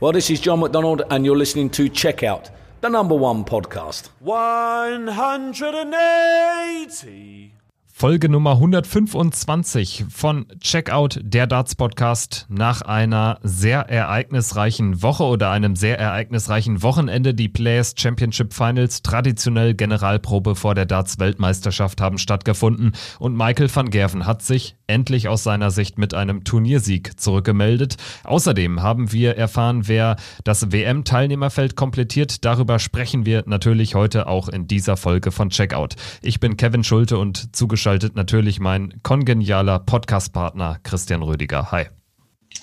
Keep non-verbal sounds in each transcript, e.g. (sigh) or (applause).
Well, this is John McDonald, and you're listening to Checkout, the number one podcast. 180. Folge Nummer 125 von Checkout, der Darts Podcast, nach einer sehr ereignisreichen Woche oder einem sehr ereignisreichen Wochenende. Die Players Championship Finals, traditionell Generalprobe vor der Darts Weltmeisterschaft, haben stattgefunden und Michael van Gerven hat sich endlich aus seiner Sicht mit einem Turniersieg zurückgemeldet. Außerdem haben wir erfahren, wer das WM-Teilnehmerfeld komplettiert. Darüber sprechen wir natürlich heute auch in dieser Folge von Checkout. Ich bin Kevin Schulte und zugeschaltet zugeschaltet natürlich mein kongenialer Podcast-Partner Christian Rödiger. Hi.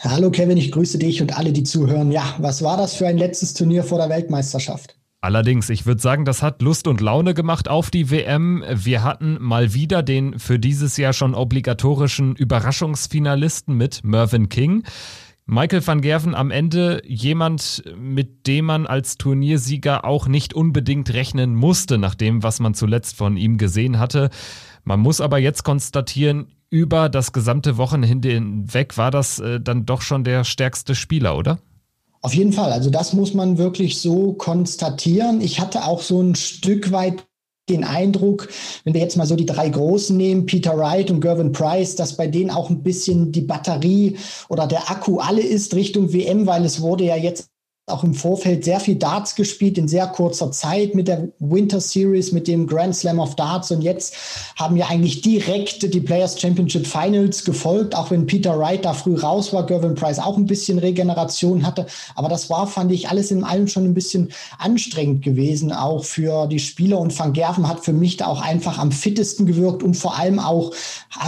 Hallo Kevin, ich grüße dich und alle, die zuhören. Ja, was war das für ein letztes Turnier vor der Weltmeisterschaft? Allerdings, ich würde sagen, das hat Lust und Laune gemacht auf die WM. Wir hatten mal wieder den für dieses Jahr schon obligatorischen Überraschungsfinalisten mit Mervyn King. Michael van Gerven am Ende jemand, mit dem man als Turniersieger auch nicht unbedingt rechnen musste, nach dem, was man zuletzt von ihm gesehen hatte. Man muss aber jetzt konstatieren, über das gesamte Wochenende hinweg war das äh, dann doch schon der stärkste Spieler, oder? Auf jeden Fall. Also das muss man wirklich so konstatieren. Ich hatte auch so ein Stück weit den Eindruck, wenn wir jetzt mal so die drei Großen nehmen, Peter Wright und Gervin Price, dass bei denen auch ein bisschen die Batterie oder der Akku alle ist Richtung WM, weil es wurde ja jetzt auch im Vorfeld sehr viel Darts gespielt in sehr kurzer Zeit mit der Winter Series, mit dem Grand Slam of Darts. Und jetzt haben ja eigentlich direkt die Players Championship Finals gefolgt, auch wenn Peter Wright da früh raus war, Gervin Price auch ein bisschen Regeneration hatte, aber das war, fand ich, alles in allem schon ein bisschen anstrengend gewesen, auch für die Spieler. Und Van Gerven hat für mich da auch einfach am fittesten gewirkt. Und vor allem auch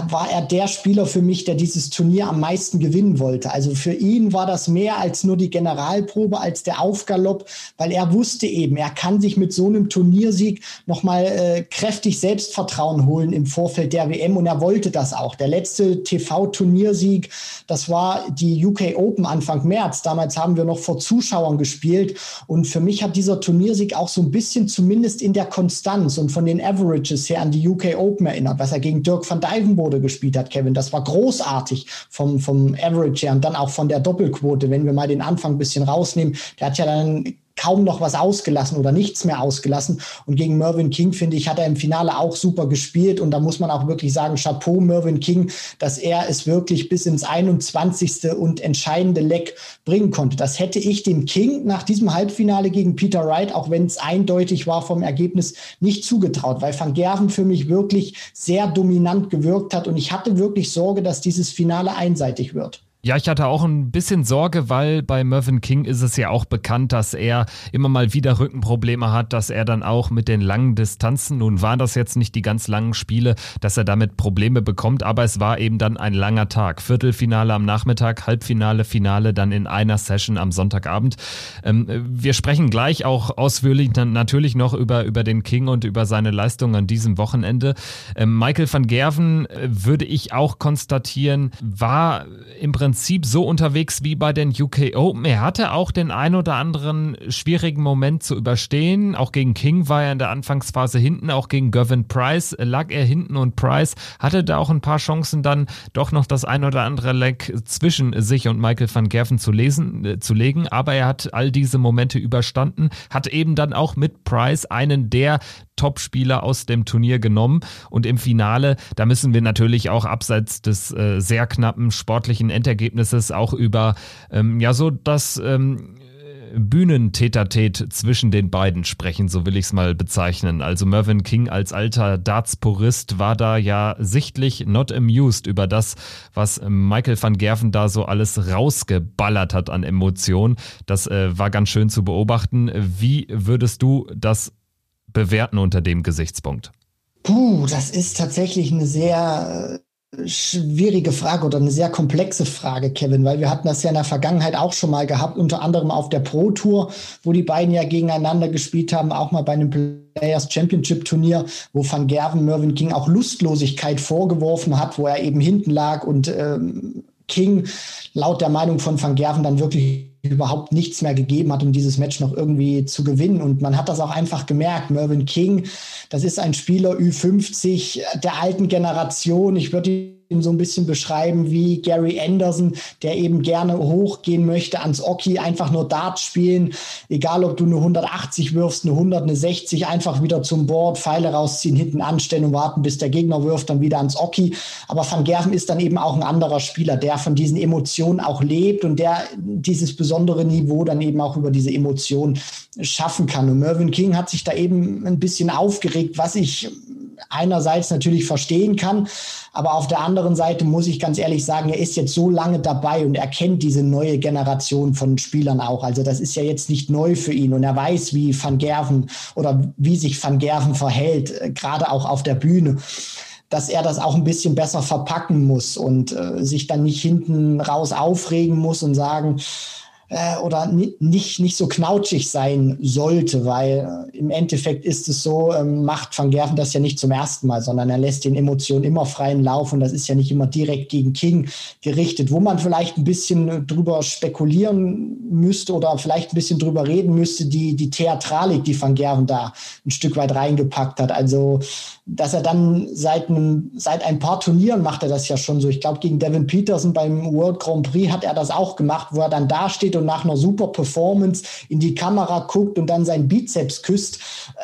war er der Spieler für mich, der dieses Turnier am meisten gewinnen wollte. Also für ihn war das mehr als nur die Generalprobe, als der Aufgalopp, weil er wusste eben, er kann sich mit so einem Turniersieg nochmal äh, kräftig Selbstvertrauen holen im Vorfeld der WM und er wollte das auch. Der letzte TV-Turniersieg, das war die UK Open Anfang März. Damals haben wir noch vor Zuschauern gespielt und für mich hat dieser Turniersieg auch so ein bisschen zumindest in der Konstanz und von den Averages her an die UK Open erinnert, was er gegen Dirk van Dijvenbode gespielt hat, Kevin. Das war großartig vom, vom Average her und dann auch von der Doppelquote, wenn wir mal den Anfang ein bisschen rausnehmen. Der hat ja dann kaum noch was ausgelassen oder nichts mehr ausgelassen. Und gegen Mervyn King, finde ich, hat er im Finale auch super gespielt. Und da muss man auch wirklich sagen, Chapeau Mervyn King, dass er es wirklich bis ins 21. und entscheidende Leck bringen konnte. Das hätte ich dem King nach diesem Halbfinale gegen Peter Wright, auch wenn es eindeutig war vom Ergebnis, nicht zugetraut, weil Van Gerven für mich wirklich sehr dominant gewirkt hat. Und ich hatte wirklich Sorge, dass dieses Finale einseitig wird. Ja, ich hatte auch ein bisschen Sorge, weil bei Mervyn King ist es ja auch bekannt, dass er immer mal wieder Rückenprobleme hat, dass er dann auch mit den langen Distanzen, nun waren das jetzt nicht die ganz langen Spiele, dass er damit Probleme bekommt, aber es war eben dann ein langer Tag. Viertelfinale am Nachmittag, Halbfinale, Finale dann in einer Session am Sonntagabend. Ähm, wir sprechen gleich auch ausführlich natürlich noch über, über den King und über seine Leistung an diesem Wochenende. Ähm, Michael van Gerven, äh, würde ich auch konstatieren, war im Prinzip Prinzip so unterwegs wie bei den UK Open. Er hatte auch den ein oder anderen schwierigen Moment zu überstehen. Auch gegen King war er in der Anfangsphase hinten, auch gegen Gavin Price lag er hinten und Price hatte da auch ein paar Chancen dann doch noch das ein oder andere Leck zwischen sich und Michael van Gerven zu lesen, äh, zu legen. Aber er hat all diese Momente überstanden, hat eben dann auch mit Price einen der Top-Spieler aus dem Turnier genommen. Und im Finale, da müssen wir natürlich auch abseits des äh, sehr knappen sportlichen Endergebnisses auch über ähm, ja so das ähm, Bühnentätertät zwischen den beiden sprechen, so will ich es mal bezeichnen. Also Mervyn King als alter Darts-Purist war da ja sichtlich not amused über das, was Michael van Gerven da so alles rausgeballert hat an Emotionen. Das äh, war ganz schön zu beobachten. Wie würdest du das bewerten unter dem Gesichtspunkt? Puh, das ist tatsächlich eine sehr äh, schwierige Frage oder eine sehr komplexe Frage, Kevin, weil wir hatten das ja in der Vergangenheit auch schon mal gehabt, unter anderem auf der Pro Tour, wo die beiden ja gegeneinander gespielt haben, auch mal bei einem Players Championship Turnier, wo Van Gerven Mervyn King auch Lustlosigkeit vorgeworfen hat, wo er eben hinten lag und ähm, King laut der Meinung von Van Gerven dann wirklich überhaupt nichts mehr gegeben hat, um dieses Match noch irgendwie zu gewinnen. Und man hat das auch einfach gemerkt. Mervyn King, das ist ein Spieler Ü50 der alten Generation. Ich würde so ein bisschen beschreiben wie Gary Anderson, der eben gerne hochgehen möchte ans Oki, einfach nur Dart spielen, egal ob du eine 180 wirfst, eine 100, eine 60, einfach wieder zum Board, Pfeile rausziehen, hinten anstellen und warten, bis der Gegner wirft, dann wieder ans Oki. Aber Van Gerven ist dann eben auch ein anderer Spieler, der von diesen Emotionen auch lebt und der dieses besondere Niveau dann eben auch über diese Emotionen schaffen kann. Und Mervyn King hat sich da eben ein bisschen aufgeregt, was ich einerseits natürlich verstehen kann, aber auf der anderen Seite muss ich ganz ehrlich sagen, er ist jetzt so lange dabei und er kennt diese neue Generation von Spielern auch. Also das ist ja jetzt nicht neu für ihn und er weiß, wie Van Gerven oder wie sich Van Gerven verhält, äh, gerade auch auf der Bühne dass er das auch ein bisschen besser verpacken muss und äh, sich dann nicht hinten raus aufregen muss und sagen, äh, oder nicht, nicht so knautschig sein sollte, weil äh, im Endeffekt ist es so, ähm, macht Van Gerven das ja nicht zum ersten Mal, sondern er lässt den Emotionen immer freien Lauf und das ist ja nicht immer direkt gegen King gerichtet, wo man vielleicht ein bisschen drüber spekulieren müsste oder vielleicht ein bisschen drüber reden müsste, die, die Theatralik, die Van Gerven da ein Stück weit reingepackt hat. Also dass er dann seit, einem, seit ein paar Turnieren macht er das ja schon so. Ich glaube, gegen Devin Peterson beim World Grand Prix hat er das auch gemacht, wo er dann da steht und nach einer super Performance in die Kamera guckt und dann seinen Bizeps küsst.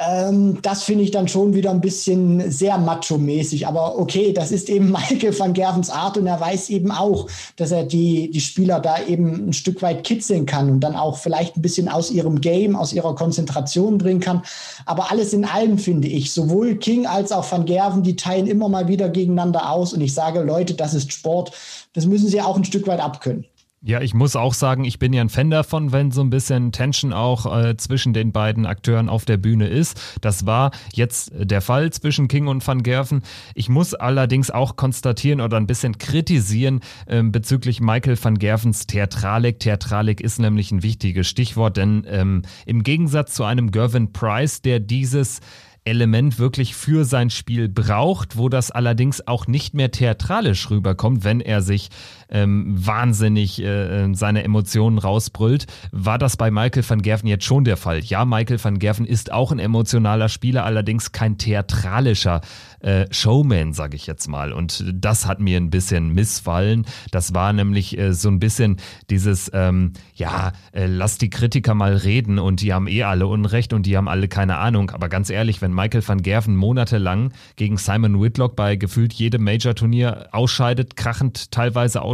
Ähm, das finde ich dann schon wieder ein bisschen sehr macho-mäßig. Aber okay, das ist eben (laughs) Michael van Gervens Art und er weiß eben auch, dass er die, die Spieler da eben ein Stück weit kitzeln kann und dann auch vielleicht ein bisschen aus ihrem Game, aus ihrer Konzentration bringen kann. Aber alles in allem finde ich, sowohl King als auch Van Gerven, die teilen immer mal wieder gegeneinander aus. Und ich sage, Leute, das ist Sport. Das müssen sie auch ein Stück weit abkönnen. Ja, ich muss auch sagen, ich bin ja ein Fan davon, wenn so ein bisschen Tension auch äh, zwischen den beiden Akteuren auf der Bühne ist. Das war jetzt der Fall zwischen King und Van Gerven. Ich muss allerdings auch konstatieren oder ein bisschen kritisieren äh, bezüglich Michael van Gervens Theatralik. Theatralik ist nämlich ein wichtiges Stichwort, denn ähm, im Gegensatz zu einem Gervin Price, der dieses Element wirklich für sein Spiel braucht, wo das allerdings auch nicht mehr theatralisch rüberkommt, wenn er sich ähm, wahnsinnig äh, äh, seine Emotionen rausbrüllt, war das bei Michael van Gerven jetzt schon der Fall. Ja, Michael van Gerven ist auch ein emotionaler Spieler, allerdings kein theatralischer äh, Showman, sage ich jetzt mal. Und das hat mir ein bisschen missfallen. Das war nämlich äh, so ein bisschen dieses, ähm, ja, äh, lass die Kritiker mal reden und die haben eh alle Unrecht und die haben alle keine Ahnung. Aber ganz ehrlich, wenn Michael van Gerven monatelang gegen Simon Whitlock bei gefühlt jedem Major-Turnier ausscheidet, krachend teilweise ausscheidet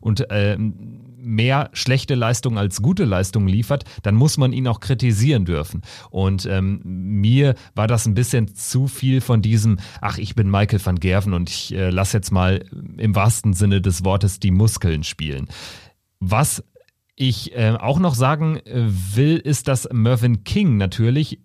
und äh, mehr schlechte Leistungen als gute Leistungen liefert, dann muss man ihn auch kritisieren dürfen. Und ähm, mir war das ein bisschen zu viel von diesem, ach, ich bin Michael van Gerven und ich äh, lasse jetzt mal im wahrsten Sinne des Wortes die Muskeln spielen. Was ich äh, auch noch sagen äh, will, ist, dass Mervyn King natürlich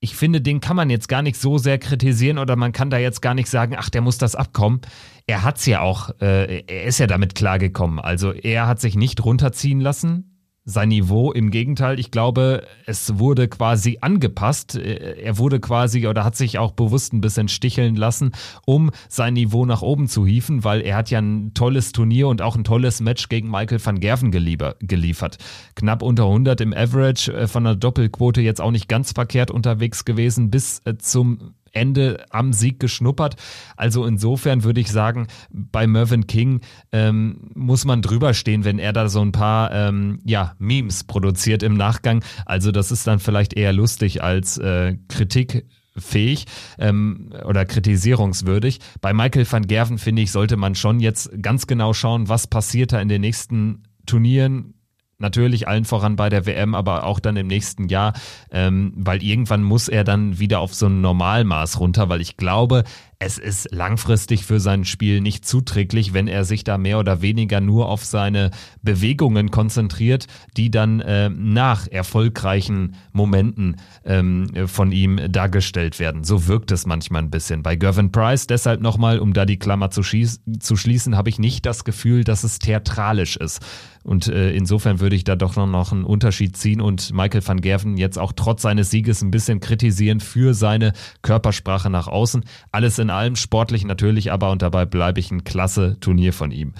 ich finde, den kann man jetzt gar nicht so sehr kritisieren oder man kann da jetzt gar nicht sagen, ach, der muss das abkommen. Er hat's ja auch, äh, er ist ja damit klargekommen. Also er hat sich nicht runterziehen lassen sein Niveau. Im Gegenteil, ich glaube, es wurde quasi angepasst. Er wurde quasi oder hat sich auch bewusst ein bisschen sticheln lassen, um sein Niveau nach oben zu hieven, weil er hat ja ein tolles Turnier und auch ein tolles Match gegen Michael van Gerven geliefert. Knapp unter 100 im Average, äh, von der Doppelquote jetzt auch nicht ganz verkehrt unterwegs gewesen, bis äh, zum Ende am Sieg geschnuppert. Also insofern würde ich sagen, bei Mervyn King ähm, muss man drüber stehen, wenn er da so ein paar ähm, ja, Memes produziert im Nachgang. Also das ist dann vielleicht eher lustig als äh, Kritik fähig ähm, oder kritisierungswürdig. Bei Michael van Gerven, finde ich, sollte man schon jetzt ganz genau schauen, was passiert da in den nächsten Turnieren Natürlich allen voran bei der WM, aber auch dann im nächsten Jahr, ähm, weil irgendwann muss er dann wieder auf so ein Normalmaß runter, weil ich glaube, es ist langfristig für sein Spiel nicht zuträglich, wenn er sich da mehr oder weniger nur auf seine Bewegungen konzentriert, die dann äh, nach erfolgreichen Momenten ähm, von ihm dargestellt werden. So wirkt es manchmal ein bisschen. Bei Gervin Price, deshalb nochmal, um da die Klammer zu, zu schließen, habe ich nicht das Gefühl, dass es theatralisch ist. Und äh, insofern würde ich da doch noch einen Unterschied ziehen und Michael van Gerven jetzt auch trotz seines Sieges ein bisschen kritisieren für seine Körpersprache nach außen. Alles in allem sportlich natürlich, aber und dabei bleibe ich ein klasse Turnier von ihm.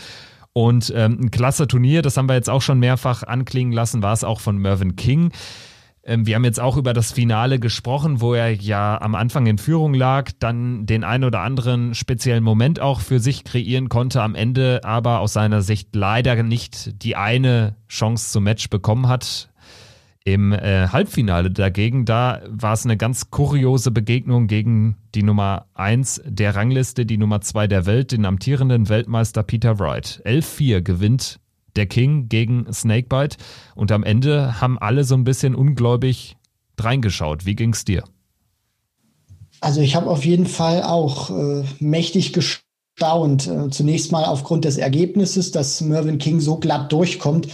Und ähm, ein klasse Turnier, das haben wir jetzt auch schon mehrfach anklingen lassen, war es auch von Mervyn King. Ähm, wir haben jetzt auch über das Finale gesprochen, wo er ja am Anfang in Führung lag, dann den ein oder anderen speziellen Moment auch für sich kreieren konnte, am Ende aber aus seiner Sicht leider nicht die eine Chance zum Match bekommen hat. Im äh, Halbfinale dagegen, da war es eine ganz kuriose Begegnung gegen die Nummer 1 der Rangliste, die Nummer 2 der Welt, den amtierenden Weltmeister Peter Wright. 11-4 gewinnt der King gegen Snakebite und am Ende haben alle so ein bisschen ungläubig reingeschaut. Wie ging es dir? Also ich habe auf jeden Fall auch äh, mächtig gestaunt. Äh, zunächst mal aufgrund des Ergebnisses, dass Mervyn King so glatt durchkommt.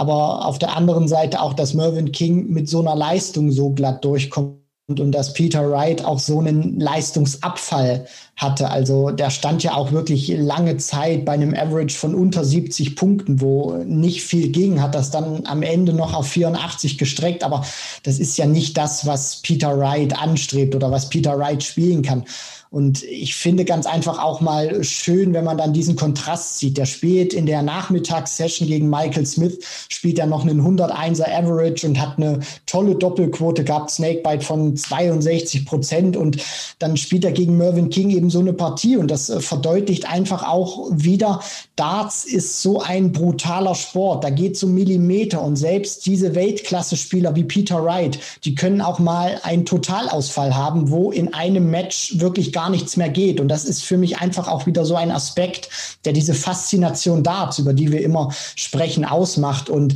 Aber auf der anderen Seite auch, dass Mervyn King mit so einer Leistung so glatt durchkommt und dass Peter Wright auch so einen Leistungsabfall hatte. Also der stand ja auch wirklich lange Zeit bei einem Average von unter 70 Punkten, wo nicht viel ging, hat das dann am Ende noch auf 84 gestreckt. Aber das ist ja nicht das, was Peter Wright anstrebt oder was Peter Wright spielen kann. Und ich finde ganz einfach auch mal schön, wenn man dann diesen Kontrast sieht. Der spielt in der Nachmittagssession gegen Michael Smith, spielt er noch einen 101er Average und hat eine tolle Doppelquote gehabt, Snakebite von 62 Prozent. Und dann spielt er gegen Mervyn King eben so eine Partie. Und das äh, verdeutlicht einfach auch wieder, Darts ist so ein brutaler Sport. Da geht es um Millimeter. Und selbst diese Weltklasse-Spieler wie Peter Wright, die können auch mal einen Totalausfall haben, wo in einem Match wirklich gar gar nichts mehr geht. Und das ist für mich einfach auch wieder so ein Aspekt, der diese Faszination Darts, über die wir immer sprechen, ausmacht. Und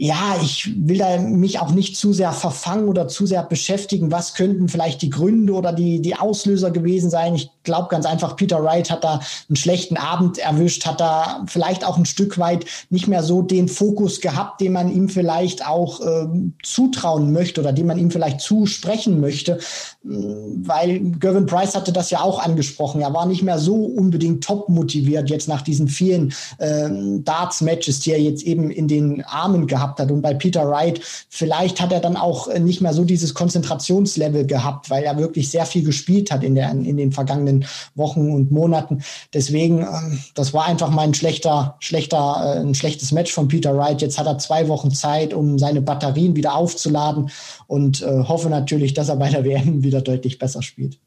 ja, ich will da mich auch nicht zu sehr verfangen oder zu sehr beschäftigen. Was könnten vielleicht die Gründe oder die, die Auslöser gewesen sein? Ich glaube ganz einfach, Peter Wright hat da einen schlechten Abend erwischt, hat da vielleicht auch ein Stück weit nicht mehr so den Fokus gehabt, den man ihm vielleicht auch äh, zutrauen möchte oder den man ihm vielleicht zusprechen möchte. Weil Gervin Price hatte das ja auch angesprochen. Er war nicht mehr so unbedingt top motiviert jetzt nach diesen vielen äh, Darts-Matches, die er jetzt eben in den Armen gehabt gehabt hat. Und bei Peter Wright, vielleicht hat er dann auch äh, nicht mehr so dieses Konzentrationslevel gehabt, weil er wirklich sehr viel gespielt hat in, der, in den vergangenen Wochen und Monaten. Deswegen, ähm, das war einfach mal ein schlechter, schlechter, äh, ein schlechtes Match von Peter Wright. Jetzt hat er zwei Wochen Zeit, um seine Batterien wieder aufzuladen und äh, hoffe natürlich, dass er bei der (laughs) WM wieder deutlich besser spielt.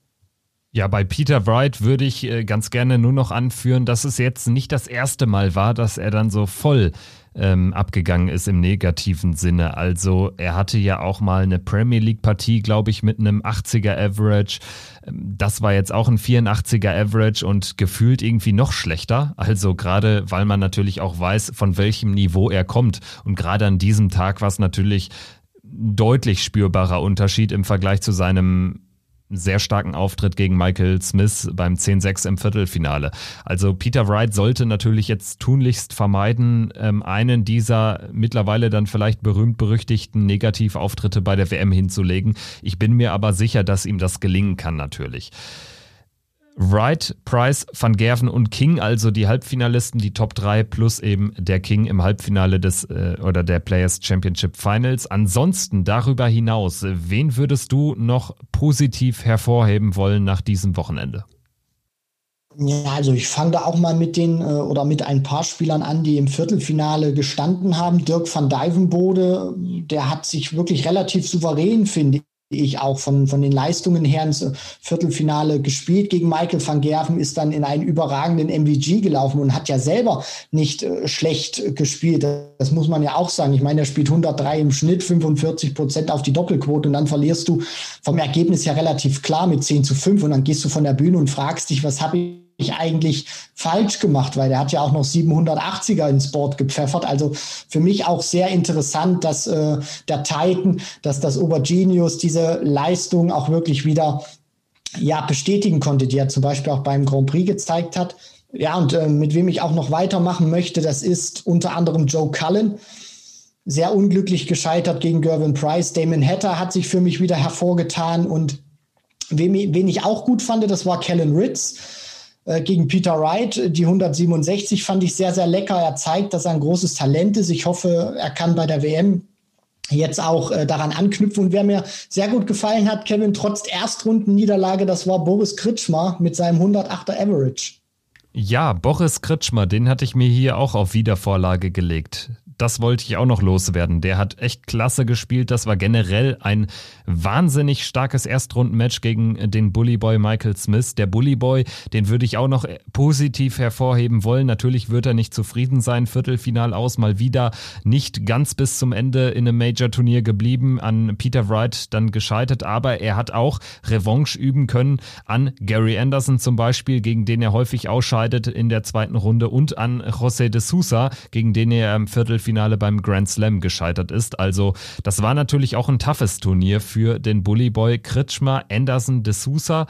Ja, bei Peter Wright würde ich ganz gerne nur noch anführen, dass es jetzt nicht das erste Mal war, dass er dann so voll ähm, abgegangen ist im negativen Sinne. Also er hatte ja auch mal eine Premier League-Partie, glaube ich, mit einem 80er Average. Ähm, das war jetzt auch ein 84er Average und gefühlt irgendwie noch schlechter. Also gerade, weil man natürlich auch weiß, von welchem Niveau er kommt. Und gerade an diesem Tag war es natürlich deutlich spürbarer Unterschied im Vergleich zu seinem sehr starken Auftritt gegen Michael Smith beim 10-6 im Viertelfinale. Also Peter Wright sollte natürlich jetzt tunlichst vermeiden, ähm, einen dieser mittlerweile dann vielleicht berühmt-berüchtigten Negativauftritte bei der WM hinzulegen. Ich bin mir aber sicher, dass ihm das gelingen kann natürlich. Wright, Price, Van Gerven und King, also die Halbfinalisten, die Top 3 plus eben der King im Halbfinale des äh, oder der Players Championship Finals. Ansonsten darüber hinaus, wen würdest du noch positiv hervorheben wollen nach diesem Wochenende? Ja, also ich fange da auch mal mit den äh, oder mit ein paar Spielern an, die im Viertelfinale gestanden haben. Dirk van Dijvenbode, der hat sich wirklich relativ souverän, finde ich auch von, von den Leistungen her ins Viertelfinale gespielt gegen Michael van Gerven, ist dann in einen überragenden MVG gelaufen und hat ja selber nicht äh, schlecht gespielt. Das muss man ja auch sagen. Ich meine, er spielt 103 im Schnitt, 45 Prozent auf die Doppelquote und dann verlierst du vom Ergebnis ja relativ klar mit 10 zu 5 und dann gehst du von der Bühne und fragst dich, was habe ich ich eigentlich falsch gemacht, weil der hat ja auch noch 780er ins Board gepfeffert. Also für mich auch sehr interessant, dass äh, der Titan, dass das Obergenius diese Leistung auch wirklich wieder ja, bestätigen konnte, die er zum Beispiel auch beim Grand Prix gezeigt hat. Ja, und äh, mit wem ich auch noch weitermachen möchte, das ist unter anderem Joe Cullen. Sehr unglücklich gescheitert gegen Gervin Price. Damon Hatter hat sich für mich wieder hervorgetan und wen, wen ich auch gut fand, das war Kellen Ritz gegen Peter Wright. Die 167 fand ich sehr, sehr lecker. Er zeigt, dass er ein großes Talent ist. Ich hoffe, er kann bei der WM jetzt auch äh, daran anknüpfen. Und wer mir sehr gut gefallen hat, Kevin, trotz Erstrundenniederlage, das war Boris Kritschmer mit seinem 108er Average. Ja, Boris Kritschmer, den hatte ich mir hier auch auf Wiedervorlage gelegt. Das wollte ich auch noch loswerden. Der hat echt klasse gespielt. Das war generell ein wahnsinnig starkes Erstrundenmatch gegen den Bullyboy Michael Smith. Der Bullyboy, den würde ich auch noch positiv hervorheben wollen. Natürlich wird er nicht zufrieden sein. Viertelfinal aus, mal wieder nicht ganz bis zum Ende in einem Major-Turnier geblieben, an Peter Wright dann gescheitert, aber er hat auch Revanche üben können an Gary Anderson zum Beispiel, gegen den er häufig ausscheidet in der zweiten Runde und an José de Sousa, gegen den er im Viertelfinale beim Grand Slam gescheitert ist. Also das war natürlich auch ein toughes Turnier für den Bullyboy Kritschmer, Anderson, de Sousa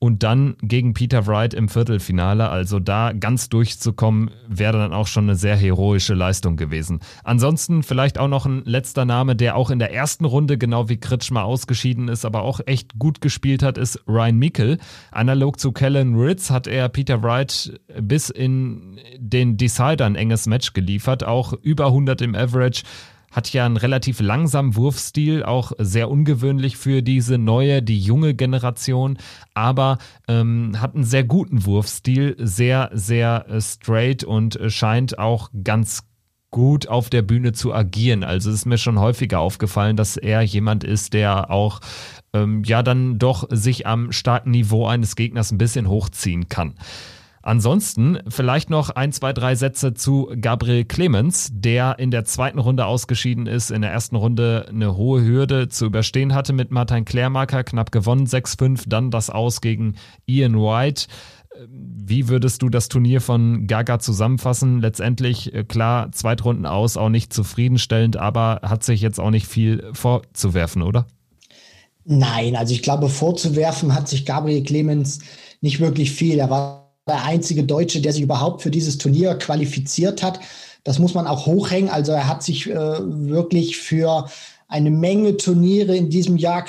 und dann gegen Peter Wright im Viertelfinale. Also da ganz durchzukommen, wäre dann auch schon eine sehr heroische Leistung gewesen. Ansonsten vielleicht auch noch ein letzter Name, der auch in der ersten Runde, genau wie Kritschmer ausgeschieden ist, aber auch echt gut gespielt hat, ist Ryan Mikkel. Analog zu Kellen Ritz hat er Peter Wright bis in den Decider ein enges Match geliefert, auch über 100 im Average hat ja einen relativ langsamen Wurfstil, auch sehr ungewöhnlich für diese neue, die junge Generation, aber ähm, hat einen sehr guten Wurfstil, sehr, sehr äh, straight und äh, scheint auch ganz gut auf der Bühne zu agieren. Also ist mir schon häufiger aufgefallen, dass er jemand ist, der auch ähm, ja dann doch sich am starken Niveau eines Gegners ein bisschen hochziehen kann. Ansonsten vielleicht noch ein, zwei, drei Sätze zu Gabriel Clemens, der in der zweiten Runde ausgeschieden ist, in der ersten Runde eine hohe Hürde zu überstehen hatte mit Martin Klärmarker, knapp gewonnen 6-5, dann das Aus gegen Ian White. Wie würdest du das Turnier von Gaga zusammenfassen? Letztendlich, äh, klar, Zweitrunden aus, auch nicht zufriedenstellend, aber hat sich jetzt auch nicht viel vorzuwerfen, oder? Nein, also ich glaube, vorzuwerfen hat sich Gabriel Clemens nicht wirklich viel. Er war der einzige Deutsche, der sich überhaupt für dieses Turnier qualifiziert hat. Das muss man auch hochhängen. Also er hat sich äh, wirklich für eine Menge Turniere in diesem Jahr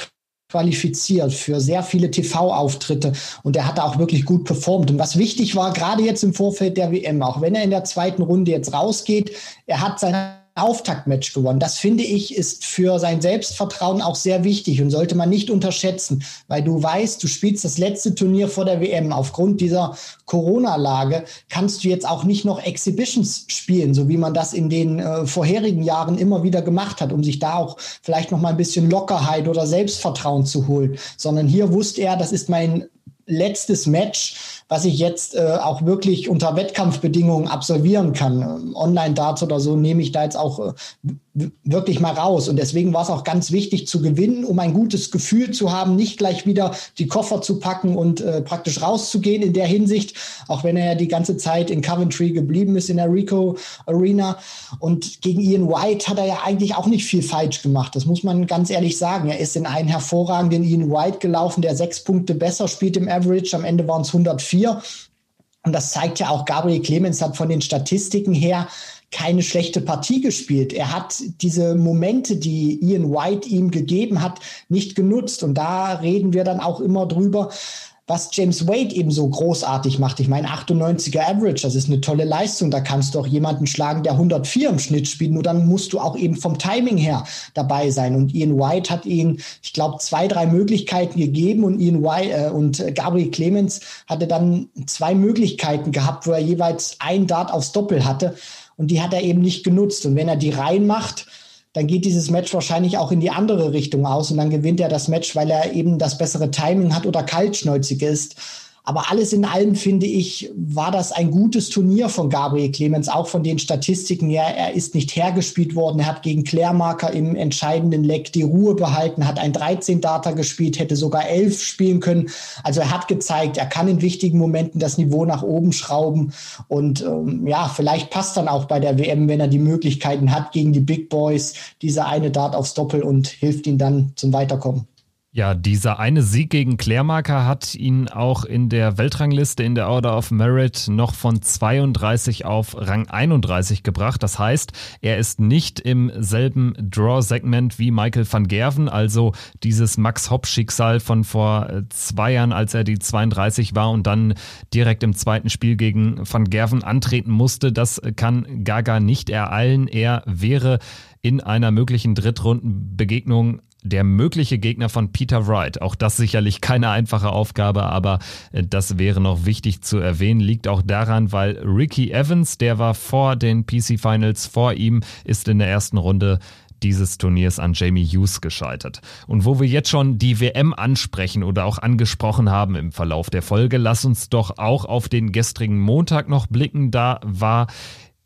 qualifiziert für sehr viele TV-Auftritte und er hat auch wirklich gut performt. Und was wichtig war, gerade jetzt im Vorfeld der WM, auch wenn er in der zweiten Runde jetzt rausgeht, er hat seine Auftaktmatch gewonnen. Das finde ich ist für sein Selbstvertrauen auch sehr wichtig und sollte man nicht unterschätzen, weil du weißt, du spielst das letzte Turnier vor der WM. Aufgrund dieser Corona-Lage kannst du jetzt auch nicht noch Exhibitions spielen, so wie man das in den äh, vorherigen Jahren immer wieder gemacht hat, um sich da auch vielleicht noch mal ein bisschen Lockerheit oder Selbstvertrauen zu holen, sondern hier wusste er, das ist mein letztes Match was ich jetzt äh, auch wirklich unter Wettkampfbedingungen absolvieren kann. Ähm, Online-Darts oder so nehme ich da jetzt auch äh, wirklich mal raus. Und deswegen war es auch ganz wichtig zu gewinnen, um ein gutes Gefühl zu haben, nicht gleich wieder die Koffer zu packen und äh, praktisch rauszugehen in der Hinsicht, auch wenn er ja die ganze Zeit in Coventry geblieben ist in der Rico Arena. Und gegen Ian White hat er ja eigentlich auch nicht viel falsch gemacht. Das muss man ganz ehrlich sagen. Er ist in einen hervorragenden Ian White gelaufen, der sechs Punkte besser spielt im Average. Am Ende waren es 104 4. Und das zeigt ja auch, Gabriel Clemens hat von den Statistiken her keine schlechte Partie gespielt. Er hat diese Momente, die Ian White ihm gegeben hat, nicht genutzt. Und da reden wir dann auch immer drüber, was James Wade eben so großartig macht. Ich meine, 98er Average, das ist eine tolle Leistung. Da kannst du auch jemanden schlagen, der 104 im Schnitt spielt. Nur dann musst du auch eben vom Timing her dabei sein. Und Ian White hat ihn, ich glaube, zwei, drei Möglichkeiten gegeben und Ian White äh, und Gabriel Clemens hatte dann zwei Möglichkeiten gehabt, wo er jeweils ein Dart aufs Doppel hatte. Und die hat er eben nicht genutzt. Und wenn er die reinmacht, dann geht dieses Match wahrscheinlich auch in die andere Richtung aus und dann gewinnt er das Match, weil er eben das bessere Timing hat oder kaltschnäuzig ist. Aber alles in allem finde ich, war das ein gutes Turnier von Gabriel Clemens, auch von den Statistiken her. Er ist nicht hergespielt worden. Er hat gegen Klärmarker im entscheidenden Leck die Ruhe behalten, hat ein 13 Data gespielt, hätte sogar 11 spielen können. Also er hat gezeigt, er kann in wichtigen Momenten das Niveau nach oben schrauben. Und ähm, ja, vielleicht passt dann auch bei der WM, wenn er die Möglichkeiten hat gegen die Big Boys, diese eine Dart aufs Doppel und hilft ihm dann zum Weiterkommen. Ja, dieser eine Sieg gegen Klärmarker hat ihn auch in der Weltrangliste in der Order of Merit noch von 32 auf Rang 31 gebracht. Das heißt, er ist nicht im selben Draw-Segment wie Michael van Gerven, also dieses Max-Hopp-Schicksal von vor äh, zwei Jahren, als er die 32 war und dann direkt im zweiten Spiel gegen van Gerven antreten musste. Das kann Gaga nicht ereilen. Er wäre in einer möglichen Drittrundenbegegnung der mögliche Gegner von Peter Wright. Auch das sicherlich keine einfache Aufgabe, aber äh, das wäre noch wichtig zu erwähnen. Liegt auch daran, weil Ricky Evans, der war vor den PC Finals, vor ihm ist in der ersten Runde dieses Turniers an Jamie Hughes gescheitert. Und wo wir jetzt schon die WM ansprechen oder auch angesprochen haben im Verlauf der Folge, lass uns doch auch auf den gestrigen Montag noch blicken. Da war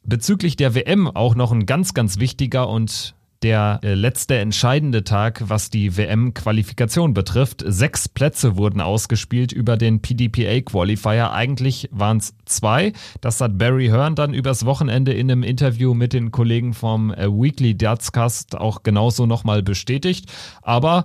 bezüglich der WM auch noch ein ganz, ganz wichtiger und der äh, letzte entscheidende Tag, was die WM-Qualifikation betrifft. Sechs Plätze wurden ausgespielt über den PDPA-Qualifier. Eigentlich waren es zwei. Das hat Barry Hearn dann übers Wochenende in einem Interview mit den Kollegen vom äh, Weekly Dartscast auch genauso nochmal bestätigt. Aber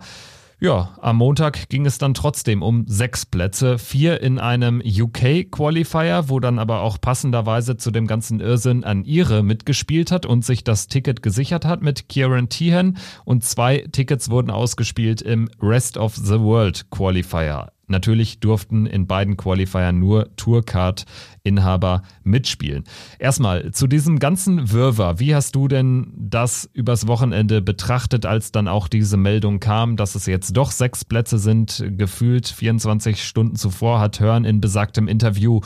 ja, am Montag ging es dann trotzdem um sechs Plätze, vier in einem UK-Qualifier, wo dann aber auch passenderweise zu dem ganzen Irrsinn an ihre mitgespielt hat und sich das Ticket gesichert hat mit Kieran Tehan und zwei Tickets wurden ausgespielt im Rest of the World Qualifier. Natürlich durften in beiden Qualifiern nur Tourcard-Inhaber mitspielen. Erstmal zu diesem ganzen Wirrwarr. Wie hast du denn das übers Wochenende betrachtet, als dann auch diese Meldung kam, dass es jetzt doch sechs Plätze sind? Gefühlt 24 Stunden zuvor hat Hörn in besagtem Interview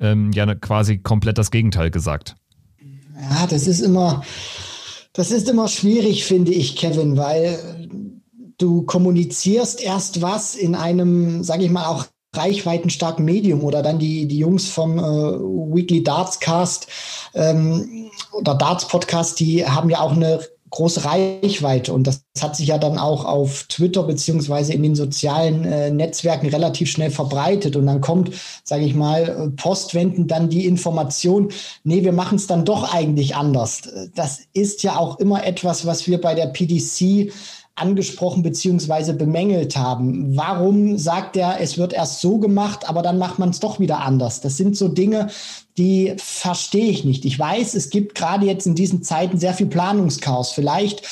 ähm, ja quasi komplett das Gegenteil gesagt. Ja, das ist immer, das ist immer schwierig, finde ich, Kevin, weil du kommunizierst erst was in einem, sage ich mal, auch reichweitenstarken Medium oder dann die, die Jungs vom äh, Weekly Darts Cast ähm, oder Darts Podcast, die haben ja auch eine große Reichweite und das hat sich ja dann auch auf Twitter beziehungsweise in den sozialen äh, Netzwerken relativ schnell verbreitet und dann kommt, sage ich mal, postwendend dann die Information, nee, wir machen es dann doch eigentlich anders. Das ist ja auch immer etwas, was wir bei der PDC angesprochen beziehungsweise bemängelt haben. Warum sagt er, es wird erst so gemacht, aber dann macht man es doch wieder anders? Das sind so Dinge, die verstehe ich nicht. Ich weiß, es gibt gerade jetzt in diesen Zeiten sehr viel Planungschaos. Vielleicht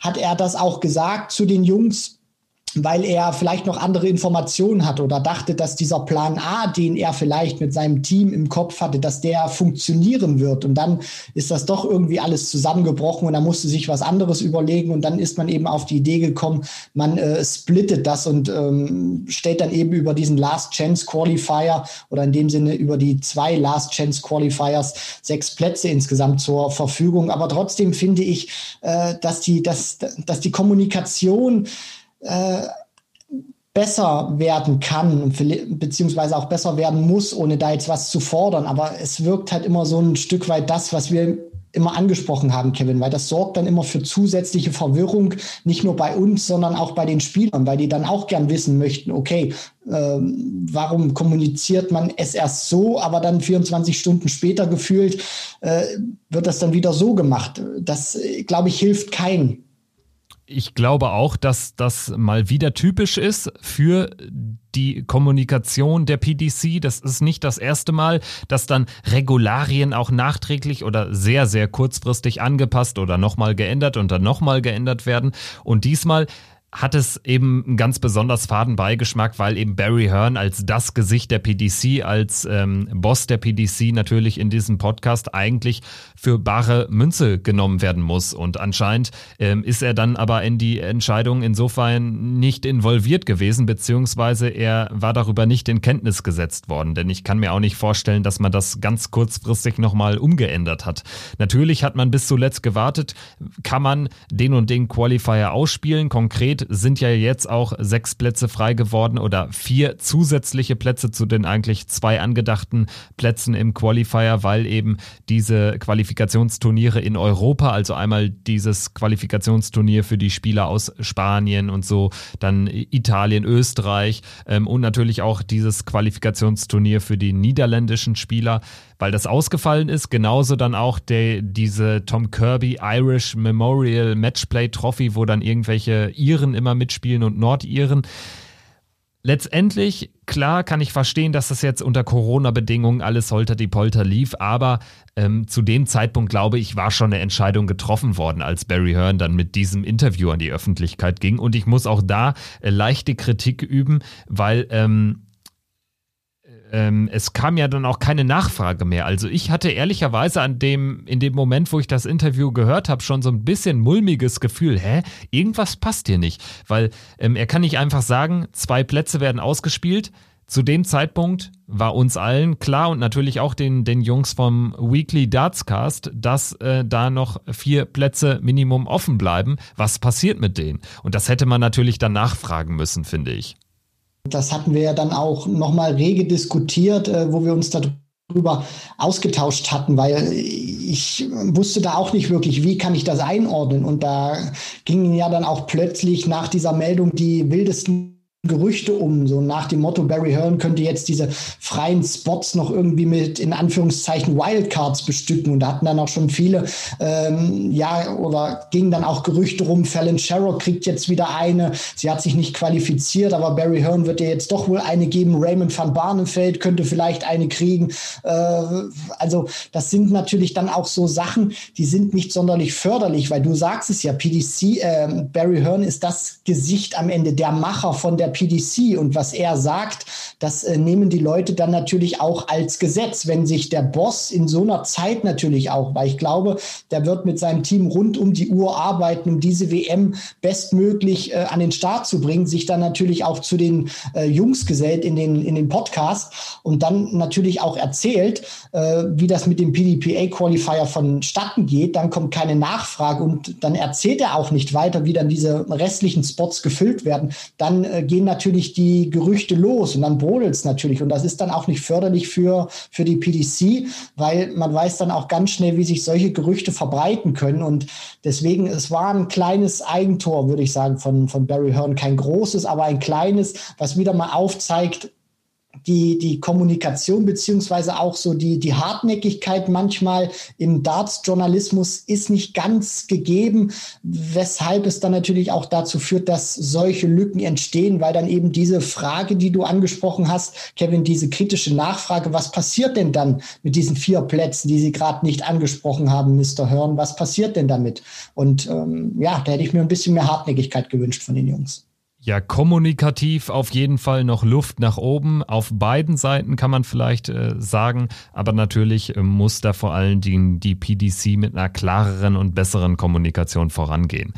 hat er das auch gesagt zu den Jungs, weil er vielleicht noch andere Informationen hatte oder dachte, dass dieser Plan A, den er vielleicht mit seinem Team im Kopf hatte, dass der funktionieren wird. Und dann ist das doch irgendwie alles zusammengebrochen und er musste sich was anderes überlegen. Und dann ist man eben auf die Idee gekommen, man äh, splittet das und ähm, stellt dann eben über diesen Last Chance Qualifier oder in dem Sinne über die zwei Last Chance Qualifiers sechs Plätze insgesamt zur Verfügung. Aber trotzdem finde ich, äh, dass die, dass, dass die Kommunikation äh, besser werden kann, beziehungsweise auch besser werden muss, ohne da jetzt was zu fordern. Aber es wirkt halt immer so ein Stück weit das, was wir immer angesprochen haben, Kevin, weil das sorgt dann immer für zusätzliche Verwirrung, nicht nur bei uns, sondern auch bei den Spielern, weil die dann auch gern wissen möchten, okay, äh, warum kommuniziert man es erst so, aber dann 24 Stunden später gefühlt äh, wird das dann wieder so gemacht. Das, äh, glaube ich, hilft keinem ich glaube auch, dass das mal wieder typisch ist für die Kommunikation der PDC. Das ist nicht das erste Mal, dass dann Regularien auch nachträglich oder sehr, sehr kurzfristig angepasst oder nochmal geändert und dann nochmal geändert werden. Und diesmal hat es eben einen ganz besonders faden Beigeschmack, weil eben Barry Hearn als das Gesicht der PDC, als ähm, Boss der PDC natürlich in diesem Podcast eigentlich für bare Münze genommen werden muss. Und anscheinend ähm, ist er dann aber in die Entscheidung insofern nicht involviert gewesen, beziehungsweise er war darüber nicht in Kenntnis gesetzt worden. Denn ich kann mir auch nicht vorstellen, dass man das ganz kurzfristig nochmal umgeändert hat. Natürlich hat man bis zuletzt gewartet, kann man den und den Qualifier ausspielen, konkret Konkret sind ja jetzt auch sechs Plätze frei geworden oder vier zusätzliche Plätze zu den eigentlich zwei angedachten Plätzen im Qualifier, weil eben diese Qualifikationsturniere in Europa, also einmal dieses Qualifikationsturnier für die Spieler aus Spanien und so, dann Italien, Österreich ähm, und natürlich auch dieses Qualifikationsturnier für die niederländischen Spieler weil das ausgefallen ist. Genauso dann auch der, diese Tom Kirby Irish Memorial Matchplay Trophy, wo dann irgendwelche Iren immer mitspielen und Nordiren. Letztendlich, klar kann ich verstehen, dass das jetzt unter Corona-Bedingungen alles holter die Polter lief, aber ähm, zu dem Zeitpunkt, glaube ich, war schon eine Entscheidung getroffen worden, als Barry Hearn dann mit diesem Interview an die Öffentlichkeit ging. Und ich muss auch da äh, leichte Kritik üben, weil ähm, ähm, es kam ja dann auch keine Nachfrage mehr. Also ich hatte ehrlicherweise an dem, in dem Moment, wo ich das Interview gehört habe, schon so ein bisschen mulmiges Gefühl. Hä? Irgendwas passt hier nicht. Weil ähm, er kann nicht einfach sagen, zwei Plätze werden ausgespielt. Zu dem Zeitpunkt war uns allen klar und natürlich auch den, den Jungs vom Weekly Dartscast, dass äh, da noch vier Plätze Minimum offen bleiben. Was passiert mit denen? Und das hätte man natürlich dann nachfragen müssen, finde ich. Das hatten wir ja dann auch nochmal rege diskutiert, äh, wo wir uns darüber ausgetauscht hatten, weil ich wusste da auch nicht wirklich, wie kann ich das einordnen. Und da gingen ja dann auch plötzlich nach dieser Meldung die wildesten Gerüchte um, so nach dem Motto, Barry Hearn könnte jetzt diese freien Spots noch irgendwie mit in Anführungszeichen Wildcards bestücken. Und da hatten dann auch schon viele, ähm, ja, oder gingen dann auch Gerüchte rum, Fallon Sherrock kriegt jetzt wieder eine. Sie hat sich nicht qualifiziert, aber Barry Hearn wird ihr jetzt doch wohl eine geben. Raymond van Barneveld könnte vielleicht eine kriegen. Äh, also das sind natürlich dann auch so Sachen, die sind nicht sonderlich förderlich, weil du sagst es ja, PDC, äh, Barry Hearn ist das Gesicht am Ende, der Macher von der PDC und was er sagt, das äh, nehmen die Leute dann natürlich auch als Gesetz, wenn sich der Boss in so einer Zeit natürlich auch, weil ich glaube, der wird mit seinem Team rund um die Uhr arbeiten, um diese WM bestmöglich äh, an den Start zu bringen, sich dann natürlich auch zu den äh, Jungs gesellt in den, in den Podcast und dann natürlich auch erzählt, äh, wie das mit dem PDPA-Qualifier vonstatten geht. Dann kommt keine Nachfrage und dann erzählt er auch nicht weiter, wie dann diese restlichen Spots gefüllt werden. Dann äh, gehen natürlich die Gerüchte los und dann brodelt es natürlich. Und das ist dann auch nicht förderlich für, für die PDC, weil man weiß dann auch ganz schnell, wie sich solche Gerüchte verbreiten können. Und deswegen, es war ein kleines Eigentor, würde ich sagen, von, von Barry Hearn. Kein großes, aber ein kleines, was wieder mal aufzeigt, die, die Kommunikation beziehungsweise auch so die, die Hartnäckigkeit manchmal im Darts-Journalismus ist nicht ganz gegeben, weshalb es dann natürlich auch dazu führt, dass solche Lücken entstehen, weil dann eben diese Frage, die du angesprochen hast, Kevin, diese kritische Nachfrage, was passiert denn dann mit diesen vier Plätzen, die Sie gerade nicht angesprochen haben, Mr. Hörn, was passiert denn damit? Und ähm, ja, da hätte ich mir ein bisschen mehr Hartnäckigkeit gewünscht von den Jungs. Ja, kommunikativ auf jeden Fall noch Luft nach oben. Auf beiden Seiten kann man vielleicht äh, sagen, aber natürlich äh, muss da vor allen Dingen die PDC mit einer klareren und besseren Kommunikation vorangehen.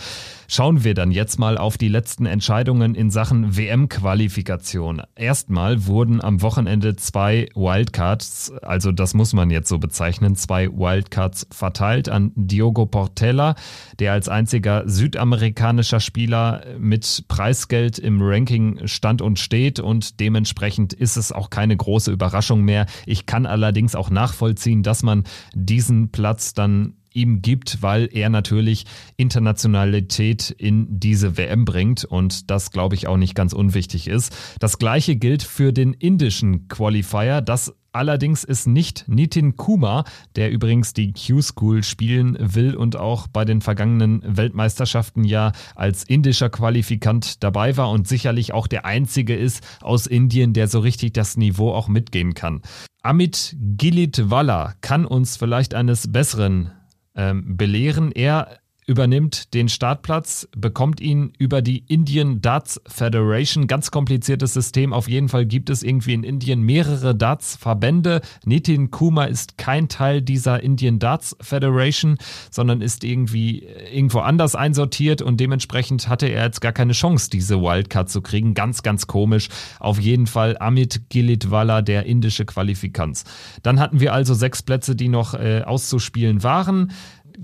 Schauen wir dann jetzt mal auf die letzten Entscheidungen in Sachen WM-Qualifikation. Erstmal wurden am Wochenende zwei Wildcards, also das muss man jetzt so bezeichnen, zwei Wildcards verteilt an Diogo Portela, der als einziger südamerikanischer Spieler mit Preisgeld im Ranking stand und steht und dementsprechend ist es auch keine große Überraschung mehr. Ich kann allerdings auch nachvollziehen, dass man diesen Platz dann ihm gibt, weil er natürlich Internationalität in diese WM bringt und das glaube ich auch nicht ganz unwichtig ist. Das gleiche gilt für den indischen Qualifier. Das allerdings ist nicht Nitin Kumar, der übrigens die Q-School spielen will und auch bei den vergangenen Weltmeisterschaften ja als indischer Qualifikant dabei war und sicherlich auch der einzige ist aus Indien, der so richtig das Niveau auch mitgehen kann. Amit Gilitwala kann uns vielleicht eines Besseren ähm, belehren. Er übernimmt den Startplatz, bekommt ihn über die Indian Darts Federation. Ganz kompliziertes System. Auf jeden Fall gibt es irgendwie in Indien mehrere Darts-Verbände. Nitin Kuma ist kein Teil dieser Indian Darts Federation, sondern ist irgendwie äh, irgendwo anders einsortiert und dementsprechend hatte er jetzt gar keine Chance, diese Wildcard zu kriegen. Ganz, ganz komisch. Auf jeden Fall Amit Gilitwala, der indische Qualifikanz. Dann hatten wir also sechs Plätze, die noch äh, auszuspielen waren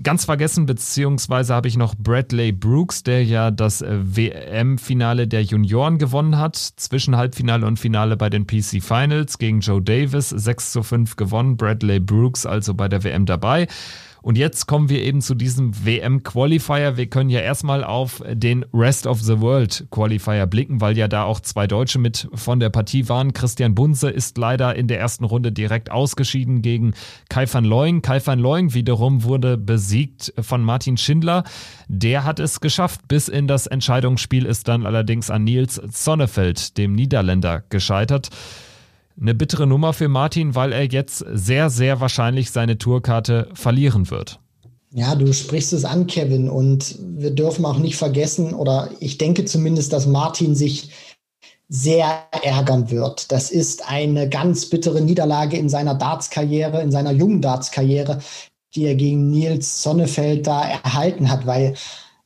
ganz vergessen, beziehungsweise habe ich noch Bradley Brooks, der ja das äh, WM-Finale der Junioren gewonnen hat, zwischen Halbfinale und Finale bei den PC Finals gegen Joe Davis, 6 zu 5 gewonnen, Bradley Brooks also bei der WM dabei. Und jetzt kommen wir eben zu diesem WM-Qualifier. Wir können ja erstmal auf den Rest of the World Qualifier blicken, weil ja da auch zwei Deutsche mit von der Partie waren. Christian Bunze ist leider in der ersten Runde direkt ausgeschieden gegen Kai van Looy. Kai van Looy wiederum wurde besiegt von Martin Schindler. Der hat es geschafft. Bis in das Entscheidungsspiel ist dann allerdings an Niels Sonnefeld, dem Niederländer, gescheitert eine bittere Nummer für Martin, weil er jetzt sehr, sehr wahrscheinlich seine Tourkarte verlieren wird. Ja, du sprichst es an, Kevin, und wir dürfen auch nicht vergessen, oder ich denke zumindest, dass Martin sich sehr ärgern wird. Das ist eine ganz bittere Niederlage in seiner Darts-Karriere, in seiner jungen Darts-Karriere, die er gegen Nils Sonnefeld da erhalten hat, weil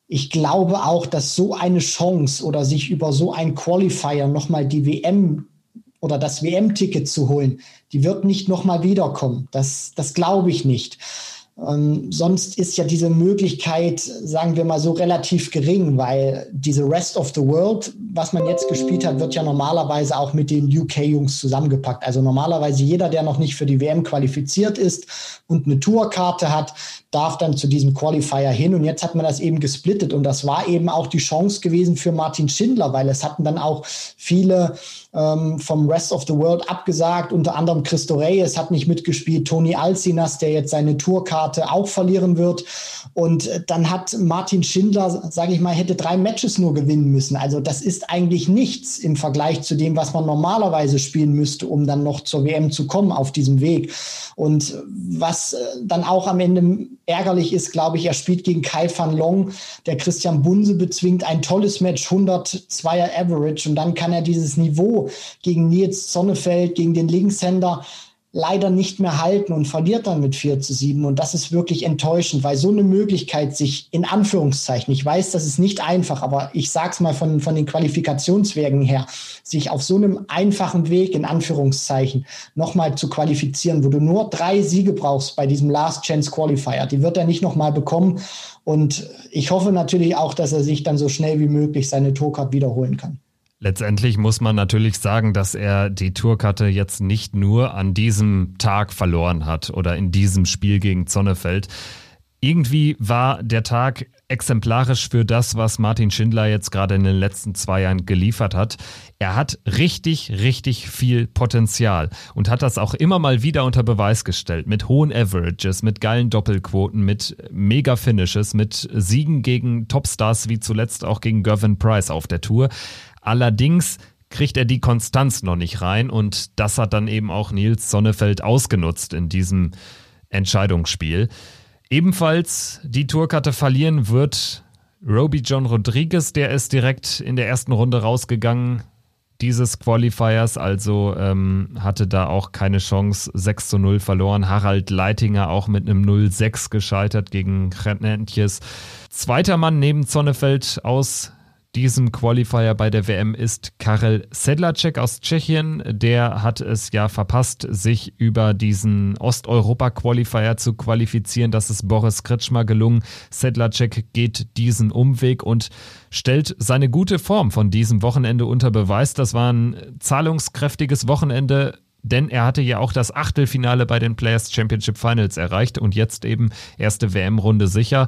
ich glaube auch, dass so eine Chance oder sich über so ein Qualifier nochmal die WM oder das WM-Ticket zu holen, die wird nicht nochmal wiederkommen. Das, das glaube ich nicht. Ähm, sonst ist ja diese Möglichkeit, sagen wir mal so, relativ gering, weil diese Rest of the World, was man jetzt gespielt hat, wird ja normalerweise auch mit den UK-Jungs zusammengepackt. Also normalerweise jeder, der noch nicht für die WM qualifiziert ist und eine Tourkarte hat, darf dann zu diesem Qualifier hin. Und jetzt hat man das eben gesplittet. Und das war eben auch die Chance gewesen für Martin Schindler, weil es hatten dann auch viele ähm, vom Rest of the World abgesagt, unter anderem Christo Reyes hat nicht mitgespielt, Toni Alcinas, der jetzt seine Tourkarte auch verlieren wird. Und äh, dann hat Martin Schindler, sage ich mal, hätte drei Matches nur gewinnen müssen. Also das ist eigentlich nichts im Vergleich zu dem, was man normalerweise spielen müsste, um dann noch zur WM zu kommen auf diesem Weg. Und was äh, dann auch am Ende ärgerlich ist, glaube ich, er spielt gegen Kai van Long, der Christian Bunse bezwingt ein tolles Match, 102er Average und dann kann er dieses Niveau gegen Nils Sonnefeld, gegen den Linkshänder leider nicht mehr halten und verliert dann mit 4 zu 7. Und das ist wirklich enttäuschend, weil so eine Möglichkeit sich in Anführungszeichen, ich weiß, das ist nicht einfach, aber ich sage es mal von, von den Qualifikationswegen her, sich auf so einem einfachen Weg in Anführungszeichen nochmal zu qualifizieren, wo du nur drei Siege brauchst bei diesem Last Chance Qualifier, die wird er nicht nochmal bekommen. Und ich hoffe natürlich auch, dass er sich dann so schnell wie möglich seine Tourcard wiederholen kann. Letztendlich muss man natürlich sagen, dass er die Tourkarte jetzt nicht nur an diesem Tag verloren hat oder in diesem Spiel gegen Zonnefeld. Irgendwie war der Tag exemplarisch für das, was Martin Schindler jetzt gerade in den letzten zwei Jahren geliefert hat. Er hat richtig, richtig viel Potenzial und hat das auch immer mal wieder unter Beweis gestellt. Mit hohen Averages, mit geilen Doppelquoten, mit mega Finishes, mit Siegen gegen Topstars wie zuletzt auch gegen Gervin Price auf der Tour. Allerdings kriegt er die Konstanz noch nicht rein und das hat dann eben auch Nils Sonnefeld ausgenutzt in diesem Entscheidungsspiel. Ebenfalls die Tourkarte verlieren wird Roby John Rodriguez, der ist direkt in der ersten Runde rausgegangen dieses Qualifiers, also ähm, hatte da auch keine Chance, 6 zu 0 verloren. Harald Leitinger auch mit einem 0-6 gescheitert gegen Kretnentjes. Zweiter Mann neben Zonnefeld aus diesem Qualifier bei der WM ist Karel Sedlacek aus Tschechien. Der hat es ja verpasst, sich über diesen Osteuropa-Qualifier zu qualifizieren. Das ist Boris Kretschmer gelungen. Sedlacek geht diesen Umweg und stellt seine gute Form von diesem Wochenende unter Beweis. Das war ein zahlungskräftiges Wochenende denn er hatte ja auch das Achtelfinale bei den Players Championship Finals erreicht und jetzt eben erste WM-Runde sicher.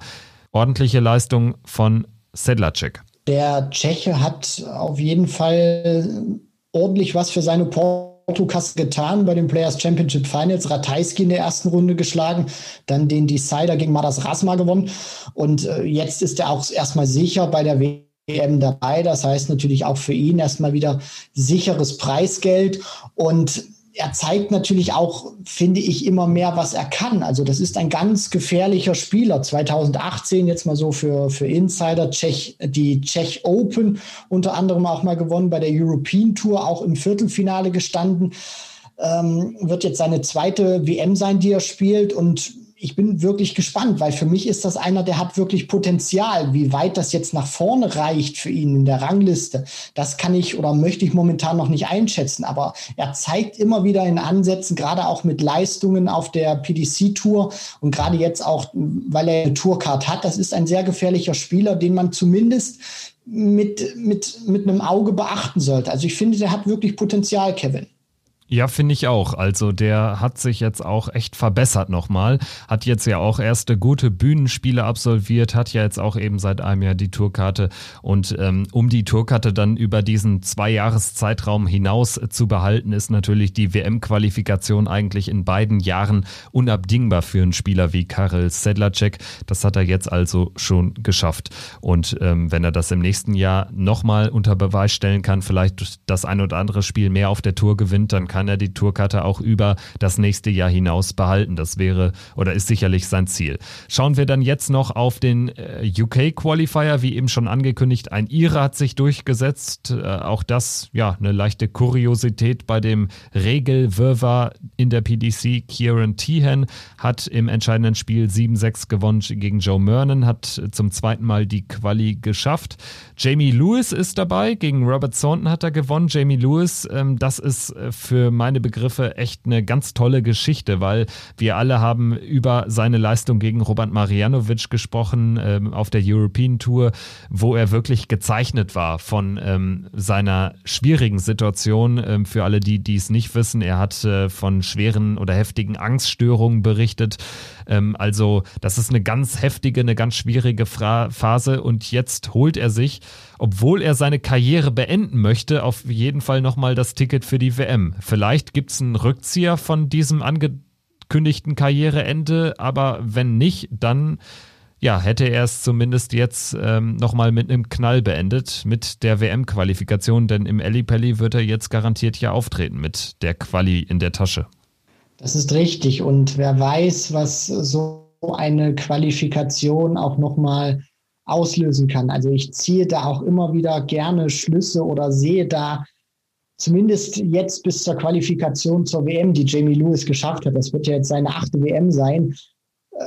Ordentliche Leistung von Sedlacek. Der Tscheche hat auf jeden Fall ordentlich was für seine Portokasse getan bei den Players Championship Finals. Ratajski in der ersten Runde geschlagen, dann den Decider gegen Madas Rasma gewonnen. Und äh, jetzt ist er auch erstmal sicher bei der WM dabei. Das heißt natürlich auch für ihn erstmal wieder sicheres Preisgeld. Und er zeigt natürlich auch, finde ich, immer mehr, was er kann. Also das ist ein ganz gefährlicher Spieler. 2018 jetzt mal so für, für Insider Czech, die Czech Open unter anderem auch mal gewonnen, bei der European Tour auch im Viertelfinale gestanden. Ähm, wird jetzt seine zweite WM sein, die er spielt und ich bin wirklich gespannt, weil für mich ist das einer, der hat wirklich Potenzial. Wie weit das jetzt nach vorne reicht für ihn in der Rangliste, das kann ich oder möchte ich momentan noch nicht einschätzen. Aber er zeigt immer wieder in Ansätzen, gerade auch mit Leistungen auf der PDC-Tour und gerade jetzt auch, weil er eine Tourcard hat, das ist ein sehr gefährlicher Spieler, den man zumindest mit, mit, mit einem Auge beachten sollte. Also ich finde, der hat wirklich Potenzial, Kevin. Ja, finde ich auch. Also der hat sich jetzt auch echt verbessert nochmal. Hat jetzt ja auch erste gute Bühnenspiele absolviert, hat ja jetzt auch eben seit einem Jahr die Tourkarte. Und ähm, um die Tourkarte dann über diesen Zwei-Jahres-Zeitraum hinaus zu behalten, ist natürlich die WM-Qualifikation eigentlich in beiden Jahren unabdingbar für einen Spieler wie Karel Sedlacek. Das hat er jetzt also schon geschafft. Und ähm, wenn er das im nächsten Jahr nochmal unter Beweis stellen kann, vielleicht das ein oder andere Spiel mehr auf der Tour gewinnt, dann kann er die Tourkarte auch über das nächste Jahr hinaus behalten. Das wäre oder ist sicherlich sein Ziel. Schauen wir dann jetzt noch auf den äh, UK Qualifier, wie eben schon angekündigt. Ein Ire hat sich durchgesetzt. Äh, auch das, ja, eine leichte Kuriosität bei dem Regelwirrwarr in der PDC. Kieran Tehan hat im entscheidenden Spiel 7-6 gewonnen gegen Joe Mernon, hat zum zweiten Mal die Quali geschafft. Jamie Lewis ist dabei, gegen Robert Thornton hat er gewonnen. Jamie Lewis, ähm, das ist äh, für meine Begriffe echt eine ganz tolle Geschichte, weil wir alle haben über seine Leistung gegen Robert Marianovic gesprochen ähm, auf der European Tour, wo er wirklich gezeichnet war von ähm, seiner schwierigen Situation. Ähm, für alle, die dies nicht wissen, er hat äh, von schweren oder heftigen Angststörungen berichtet. Ähm, also das ist eine ganz heftige, eine ganz schwierige Fra Phase und jetzt holt er sich, obwohl er seine Karriere beenden möchte, auf jeden Fall nochmal das Ticket für die WM. Vielleicht gibt es einen Rückzieher von diesem angekündigten Karriereende, aber wenn nicht, dann ja, hätte er es zumindest jetzt ähm, nochmal mit einem Knall beendet, mit der WM-Qualifikation, denn im Ellipelli wird er jetzt garantiert ja auftreten mit der Quali in der Tasche. Das ist richtig. Und wer weiß, was so eine Qualifikation auch nochmal auslösen kann. Also ich ziehe da auch immer wieder gerne Schlüsse oder sehe da zumindest jetzt bis zur Qualifikation zur WM, die Jamie Lewis geschafft hat. Das wird ja jetzt seine achte WM sein.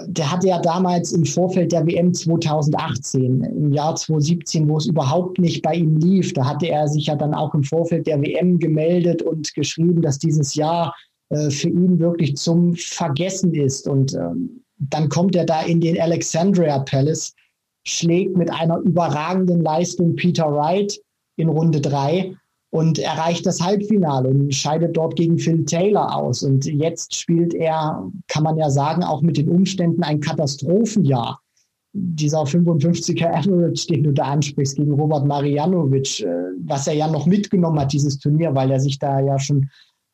Der hatte ja damals im Vorfeld der WM 2018, im Jahr 2017, wo es überhaupt nicht bei ihm lief, da hatte er sich ja dann auch im Vorfeld der WM gemeldet und geschrieben, dass dieses Jahr äh, für ihn wirklich zum Vergessen ist. Und ähm, dann kommt er da in den Alexandria Palace, schlägt mit einer überragenden Leistung Peter Wright in Runde drei und erreicht das Halbfinale und scheidet dort gegen Phil Taylor aus. Und jetzt spielt er, kann man ja sagen, auch mit den Umständen ein Katastrophenjahr. Dieser 55er Average, den du da ansprichst, gegen Robert Marianovic, äh, was er ja noch mitgenommen hat, dieses Turnier, weil er sich da ja schon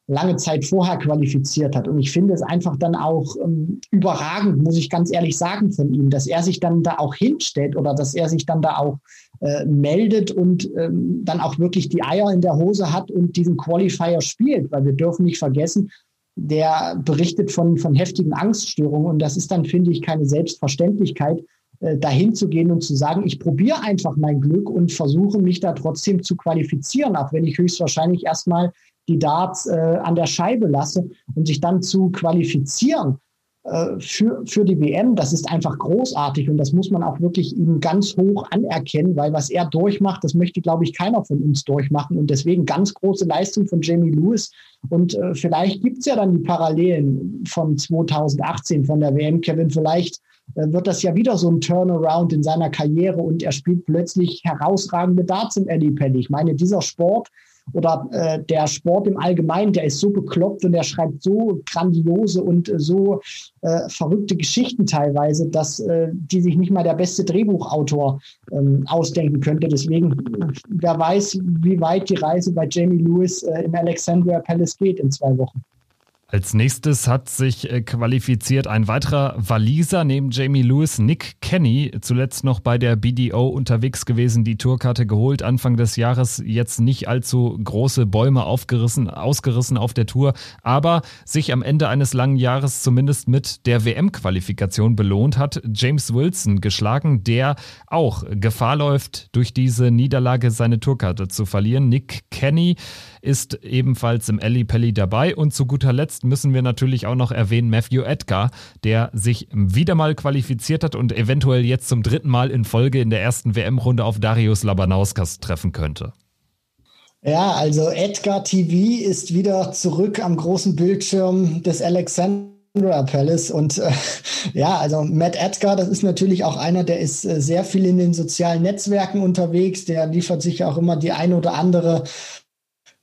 lange Zeit vorher qualifiziert hat. Und ich finde es einfach dann auch ähm, überragend, muss ich ganz ehrlich sagen, von ihm, dass er sich dann da auch hinstellt oder dass er sich dann da auch äh, meldet und ähm, dann auch wirklich die Eier in der Hose hat und diesen Qualifier spielt, weil wir dürfen nicht vergessen, der berichtet von, von heftigen Angststörungen und das ist dann, finde ich, keine Selbstverständlichkeit, äh, dahin zu gehen und zu sagen, ich probiere einfach mein Glück und versuche mich da trotzdem zu qualifizieren, auch wenn ich höchstwahrscheinlich erstmal die Darts äh, an der Scheibe lasse und sich dann zu qualifizieren äh, für, für die WM, das ist einfach großartig und das muss man auch wirklich ihm ganz hoch anerkennen, weil was er durchmacht, das möchte, glaube ich, keiner von uns durchmachen und deswegen ganz große Leistung von Jamie Lewis und äh, vielleicht es ja dann die Parallelen von 2018 von der WM, Kevin, vielleicht äh, wird das ja wieder so ein Turnaround in seiner Karriere und er spielt plötzlich herausragende Darts im Eddie Pelli. Ich meine, dieser Sport, oder äh, der Sport im Allgemeinen, der ist so bekloppt und der schreibt so grandiose und äh, so äh, verrückte Geschichten teilweise, dass äh, die sich nicht mal der beste Drehbuchautor ähm, ausdenken könnte. Deswegen, wer weiß, wie weit die Reise bei Jamie Lewis äh, im Alexandria Palace geht in zwei Wochen. Als nächstes hat sich äh, qualifiziert ein weiterer Waliser neben Jamie Lewis, Nick Kenny, zuletzt noch bei der BDO unterwegs gewesen, die Tourkarte geholt, Anfang des Jahres jetzt nicht allzu große Bäume aufgerissen, ausgerissen auf der Tour, aber sich am Ende eines langen Jahres zumindest mit der WM-Qualifikation belohnt hat, James Wilson geschlagen, der auch Gefahr läuft, durch diese Niederlage seine Tourkarte zu verlieren. Nick Kenny ist ebenfalls im Alley Pelli dabei. Und zu guter Letzt müssen wir natürlich auch noch erwähnen Matthew Edgar, der sich wieder mal qualifiziert hat und eventuell jetzt zum dritten Mal in Folge in der ersten WM-Runde auf Darius Labanauskas treffen könnte. Ja, also Edgar TV ist wieder zurück am großen Bildschirm des Alexander Palace. Und äh, (laughs) ja, also Matt Edgar, das ist natürlich auch einer, der ist äh, sehr viel in den sozialen Netzwerken unterwegs, der liefert sich auch immer die ein oder andere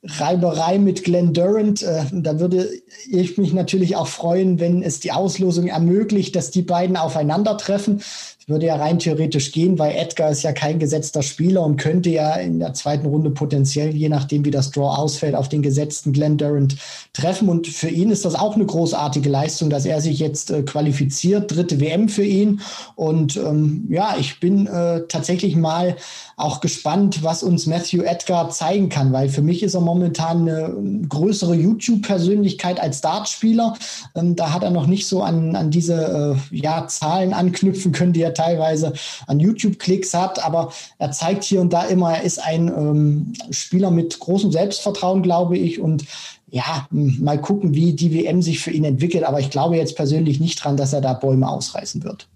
Reiberei mit Glenn Durant. Äh, da würde ich mich natürlich auch freuen, wenn es die Auslosung ermöglicht, dass die beiden aufeinandertreffen. Würde ja rein theoretisch gehen, weil Edgar ist ja kein gesetzter Spieler und könnte ja in der zweiten Runde potenziell, je nachdem wie das Draw ausfällt, auf den gesetzten Glenn Durant treffen. Und für ihn ist das auch eine großartige Leistung, dass er sich jetzt äh, qualifiziert. Dritte WM für ihn. Und ähm, ja, ich bin äh, tatsächlich mal auch gespannt, was uns Matthew Edgar zeigen kann, weil für mich ist er momentan eine größere YouTube-Persönlichkeit als Dartspieler. Ähm, da hat er noch nicht so an, an diese äh, ja, Zahlen anknüpfen können, die er teilweise an YouTube-Klicks hat. Aber er zeigt hier und da immer, er ist ein ähm, Spieler mit großem Selbstvertrauen, glaube ich. Und ja, mal gucken, wie die WM sich für ihn entwickelt. Aber ich glaube jetzt persönlich nicht dran, dass er da Bäume ausreißen wird.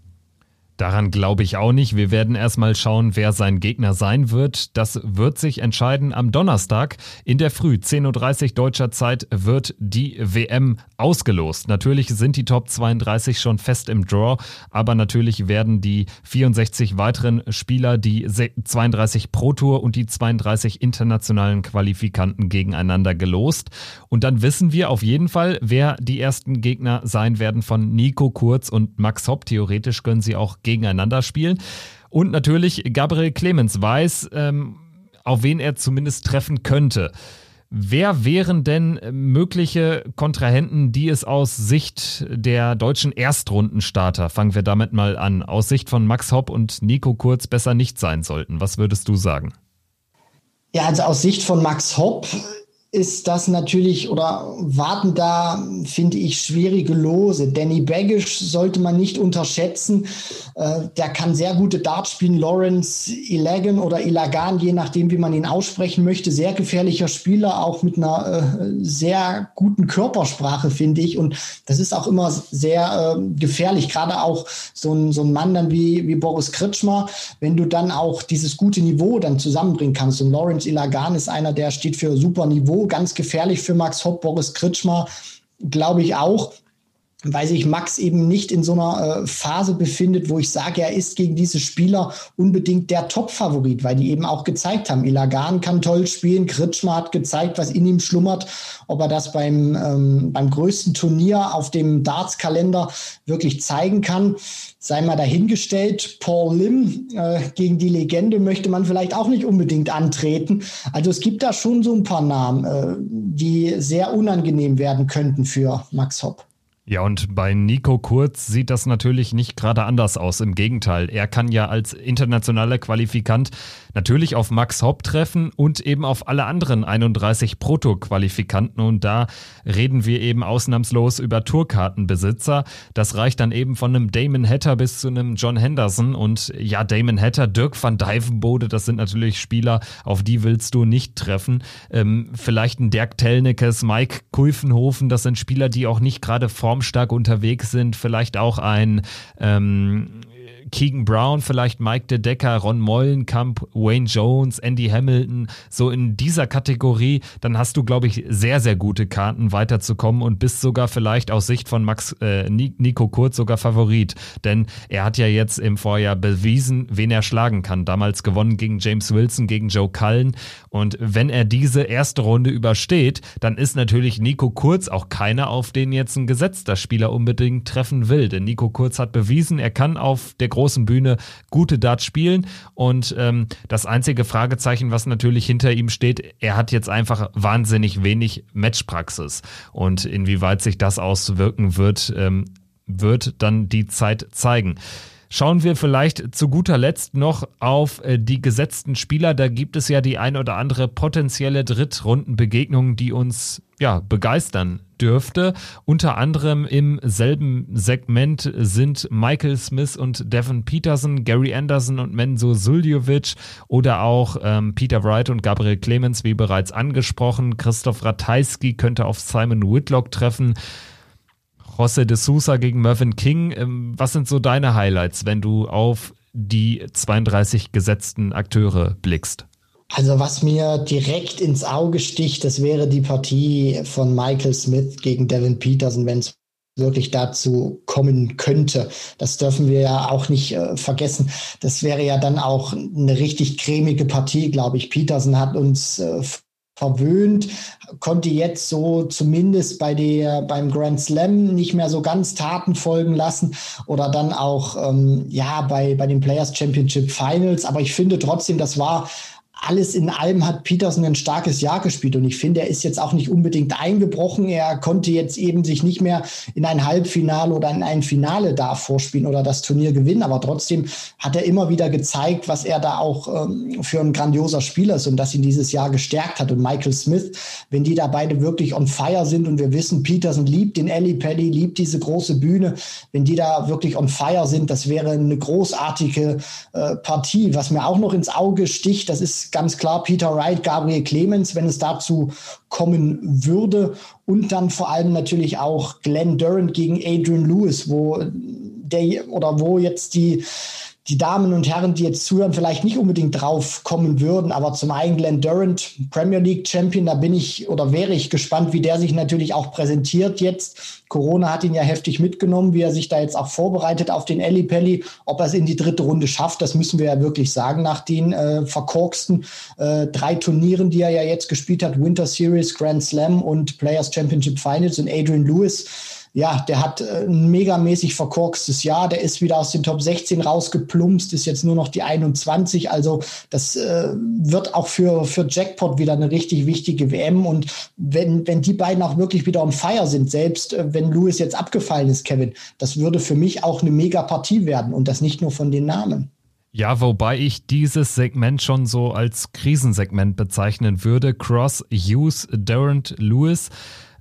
Daran glaube ich auch nicht. Wir werden erstmal schauen, wer sein Gegner sein wird. Das wird sich entscheiden am Donnerstag. In der Früh, 10.30 Uhr deutscher Zeit, wird die WM ausgelost. Natürlich sind die Top 32 schon fest im Draw, aber natürlich werden die 64 weiteren Spieler, die 32 Pro Tour und die 32 internationalen Qualifikanten gegeneinander gelost. Und dann wissen wir auf jeden Fall, wer die ersten Gegner sein werden von Nico Kurz und Max Hopp. Theoretisch können sie auch gegeneinander spielen. Und natürlich Gabriel Clemens weiß, ähm, auf wen er zumindest treffen könnte. Wer wären denn mögliche Kontrahenten, die es aus Sicht der deutschen Erstrundenstarter, fangen wir damit mal an, aus Sicht von Max Hopp und Nico Kurz besser nicht sein sollten? Was würdest du sagen? Ja, also aus Sicht von Max Hopp ist das natürlich oder warten da, finde ich, schwierige Lose. Danny Baggish sollte man nicht unterschätzen. Äh, der kann sehr gute Dart spielen. Lawrence Ilagan oder Ilagan, je nachdem, wie man ihn aussprechen möchte. Sehr gefährlicher Spieler, auch mit einer äh, sehr guten Körpersprache, finde ich. Und das ist auch immer sehr äh, gefährlich. Gerade auch so ein, so ein Mann dann wie, wie Boris Kritschmer, wenn du dann auch dieses gute Niveau dann zusammenbringen kannst. Und Lawrence Ilagan ist einer, der steht für super Niveau ganz gefährlich für Max Hopp, Boris Kritschmer, glaube ich auch weil sich Max eben nicht in so einer äh, Phase befindet, wo ich sage, er ist gegen diese Spieler unbedingt der Top-Favorit, weil die eben auch gezeigt haben. Ilagan kann toll spielen, Kritschmer hat gezeigt, was in ihm schlummert. Ob er das beim, ähm, beim größten Turnier auf dem Darts-Kalender wirklich zeigen kann, sei mal dahingestellt. Paul Lim äh, gegen die Legende möchte man vielleicht auch nicht unbedingt antreten. Also es gibt da schon so ein paar Namen, äh, die sehr unangenehm werden könnten für Max Hopp. Ja, und bei Nico Kurz sieht das natürlich nicht gerade anders aus. Im Gegenteil, er kann ja als internationaler Qualifikant natürlich auf Max Hopp treffen und eben auf alle anderen 31 Proto-Qualifikanten. Und da reden wir eben ausnahmslos über Tourkartenbesitzer. Das reicht dann eben von einem Damon Hatter bis zu einem John Henderson. Und ja, Damon Hatter, Dirk van Dijvenbode, das sind natürlich Spieler, auf die willst du nicht treffen. Ähm, vielleicht ein Dirk Tellnickes, Mike Kulfenhofen, das sind Spieler, die auch nicht gerade formstark unterwegs sind. Vielleicht auch ein ähm, Keegan Brown, vielleicht Mike De Decker, Ron Mollenkamp, Wayne Jones, Andy Hamilton, so in dieser Kategorie, dann hast du, glaube ich, sehr, sehr gute Karten weiterzukommen und bist sogar vielleicht aus Sicht von Max äh, Nico Kurz sogar Favorit. Denn er hat ja jetzt im Vorjahr bewiesen, wen er schlagen kann. Damals gewonnen gegen James Wilson, gegen Joe Cullen. Und wenn er diese erste Runde übersteht, dann ist natürlich Nico Kurz auch keiner, auf den jetzt ein gesetzter Spieler unbedingt treffen will. Denn Nico Kurz hat bewiesen, er kann auf der großen Bühne gute Darts spielen. Und ähm, das einzige Fragezeichen, was natürlich hinter ihm steht, er hat jetzt einfach wahnsinnig wenig Matchpraxis. Und inwieweit sich das auswirken wird, ähm, wird dann die Zeit zeigen. Schauen wir vielleicht zu guter Letzt noch auf äh, die gesetzten Spieler. Da gibt es ja die ein oder andere potenzielle Drittrundenbegegnung, die uns ja begeistern dürfte. Unter anderem im selben Segment sind Michael Smith und Devin Peterson, Gary Anderson und Menzo Suljovic oder auch ähm, Peter Wright und Gabriel Clemens, wie bereits angesprochen. Christoph Ratajski könnte auf Simon Whitlock treffen. José de Sousa gegen Mervyn King. Ähm, was sind so deine Highlights, wenn du auf die 32 gesetzten Akteure blickst? Also was mir direkt ins Auge sticht, das wäre die Partie von Michael Smith gegen Devin Peterson, wenn es wirklich dazu kommen könnte. Das dürfen wir ja auch nicht äh, vergessen. Das wäre ja dann auch eine richtig cremige Partie, glaube ich. Peterson hat uns äh, verwöhnt, konnte jetzt so zumindest bei der, beim Grand Slam nicht mehr so ganz Taten folgen lassen oder dann auch ähm, ja bei, bei den Players Championship Finals. Aber ich finde trotzdem, das war alles in allem hat Peterson ein starkes Jahr gespielt und ich finde, er ist jetzt auch nicht unbedingt eingebrochen. Er konnte jetzt eben sich nicht mehr in ein Halbfinale oder in ein Finale da vorspielen oder das Turnier gewinnen, aber trotzdem hat er immer wieder gezeigt, was er da auch ähm, für ein grandioser Spieler ist und das ihn dieses Jahr gestärkt hat. Und Michael Smith, wenn die da beide wirklich on fire sind und wir wissen, Peterson liebt den Ellie Paddy, liebt diese große Bühne, wenn die da wirklich on fire sind, das wäre eine großartige äh, Partie. Was mir auch noch ins Auge sticht, das ist ganz klar Peter Wright, Gabriel Clemens, wenn es dazu kommen würde. Und dann vor allem natürlich auch Glenn Durant gegen Adrian Lewis, wo der oder wo jetzt die die Damen und Herren, die jetzt zuhören, vielleicht nicht unbedingt drauf kommen würden. Aber zum einen Glenn Durant, Premier League Champion, da bin ich oder wäre ich gespannt, wie der sich natürlich auch präsentiert jetzt. Corona hat ihn ja heftig mitgenommen, wie er sich da jetzt auch vorbereitet auf den Elli Pelli. Ob er es in die dritte Runde schafft, das müssen wir ja wirklich sagen nach den äh, verkorksten äh, drei Turnieren, die er ja jetzt gespielt hat. Winter Series, Grand Slam und Players Championship Finals und Adrian Lewis ja, der hat äh, ein megamäßig verkorkstes Jahr. Der ist wieder aus den Top 16 rausgeplumpst, ist jetzt nur noch die 21. Also das äh, wird auch für, für Jackpot wieder eine richtig wichtige WM. Und wenn, wenn die beiden auch wirklich wieder on fire sind, selbst äh, wenn Lewis jetzt abgefallen ist, Kevin, das würde für mich auch eine mega Partie werden und das nicht nur von den Namen. Ja, wobei ich dieses Segment schon so als Krisensegment bezeichnen würde. Cross, Hughes, Durant, Lewis.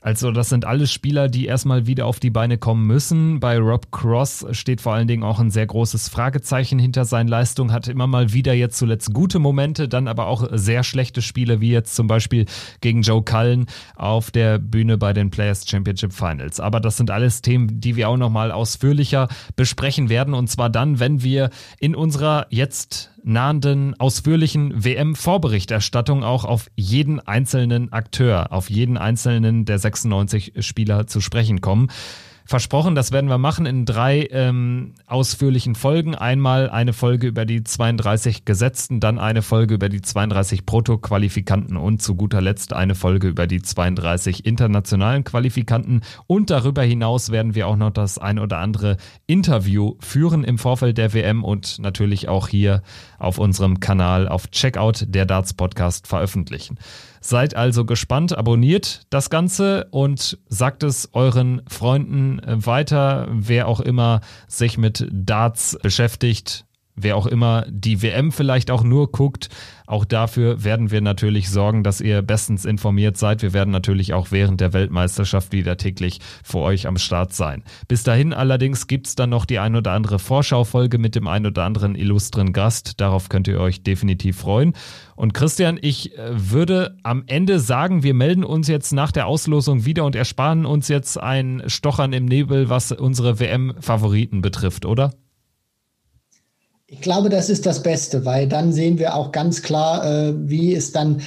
Also das sind alles Spieler, die erstmal wieder auf die Beine kommen müssen. Bei Rob Cross steht vor allen Dingen auch ein sehr großes Fragezeichen hinter seinen Leistungen, hat immer mal wieder jetzt zuletzt gute Momente, dann aber auch sehr schlechte Spiele, wie jetzt zum Beispiel gegen Joe Cullen auf der Bühne bei den Players Championship Finals. Aber das sind alles Themen, die wir auch nochmal ausführlicher besprechen werden und zwar dann, wenn wir in unserer jetzt nahenden ausführlichen WM-Vorberichterstattung auch auf jeden einzelnen Akteur, auf jeden einzelnen der 96 Spieler zu sprechen kommen versprochen, das werden wir machen in drei ähm, ausführlichen Folgen. Einmal eine Folge über die 32 Gesetzten, dann eine Folge über die 32 Proto-Qualifikanten und zu guter Letzt eine Folge über die 32 internationalen Qualifikanten. Und darüber hinaus werden wir auch noch das ein oder andere Interview führen im Vorfeld der WM und natürlich auch hier auf unserem Kanal auf Checkout der Darts Podcast veröffentlichen. Seid also gespannt, abonniert das Ganze und sagt es euren Freunden weiter, wer auch immer sich mit Darts beschäftigt, wer auch immer die WM vielleicht auch nur guckt, auch dafür werden wir natürlich sorgen, dass ihr bestens informiert seid. Wir werden natürlich auch während der Weltmeisterschaft wieder täglich für euch am Start sein. Bis dahin allerdings gibt es dann noch die ein oder andere Vorschaufolge mit dem ein oder anderen illustren Gast. Darauf könnt ihr euch definitiv freuen. Und Christian, ich äh, würde am Ende sagen, wir melden uns jetzt nach der Auslosung wieder und ersparen uns jetzt ein Stochern im Nebel, was unsere WM-Favoriten betrifft, oder? Ich glaube, das ist das Beste, weil dann sehen wir auch ganz klar, äh, wie es dann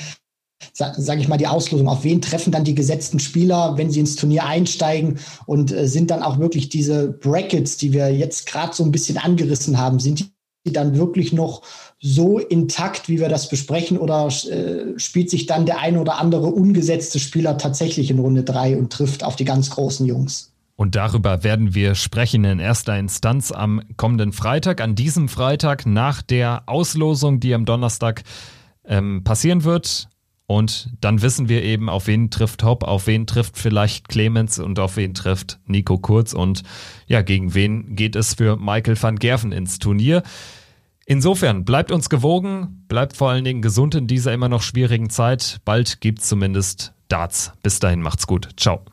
sage ich mal, die Auslosung. Auf wen treffen dann die gesetzten Spieler, wenn sie ins Turnier einsteigen und äh, sind dann auch wirklich diese Brackets, die wir jetzt gerade so ein bisschen angerissen haben, sind die dann wirklich noch so intakt, wie wir das besprechen, oder äh, spielt sich dann der ein oder andere ungesetzte Spieler tatsächlich in Runde drei und trifft auf die ganz großen Jungs? Und darüber werden wir sprechen in erster Instanz am kommenden Freitag, an diesem Freitag nach der Auslosung, die am Donnerstag ähm, passieren wird. Und dann wissen wir eben, auf wen trifft Hopp, auf wen trifft vielleicht Clemens und auf wen trifft Nico Kurz und ja, gegen wen geht es für Michael van Gerven ins Turnier. Insofern bleibt uns gewogen, bleibt vor allen Dingen gesund in dieser immer noch schwierigen Zeit. Bald gibt's zumindest Darts. Bis dahin macht's gut. Ciao.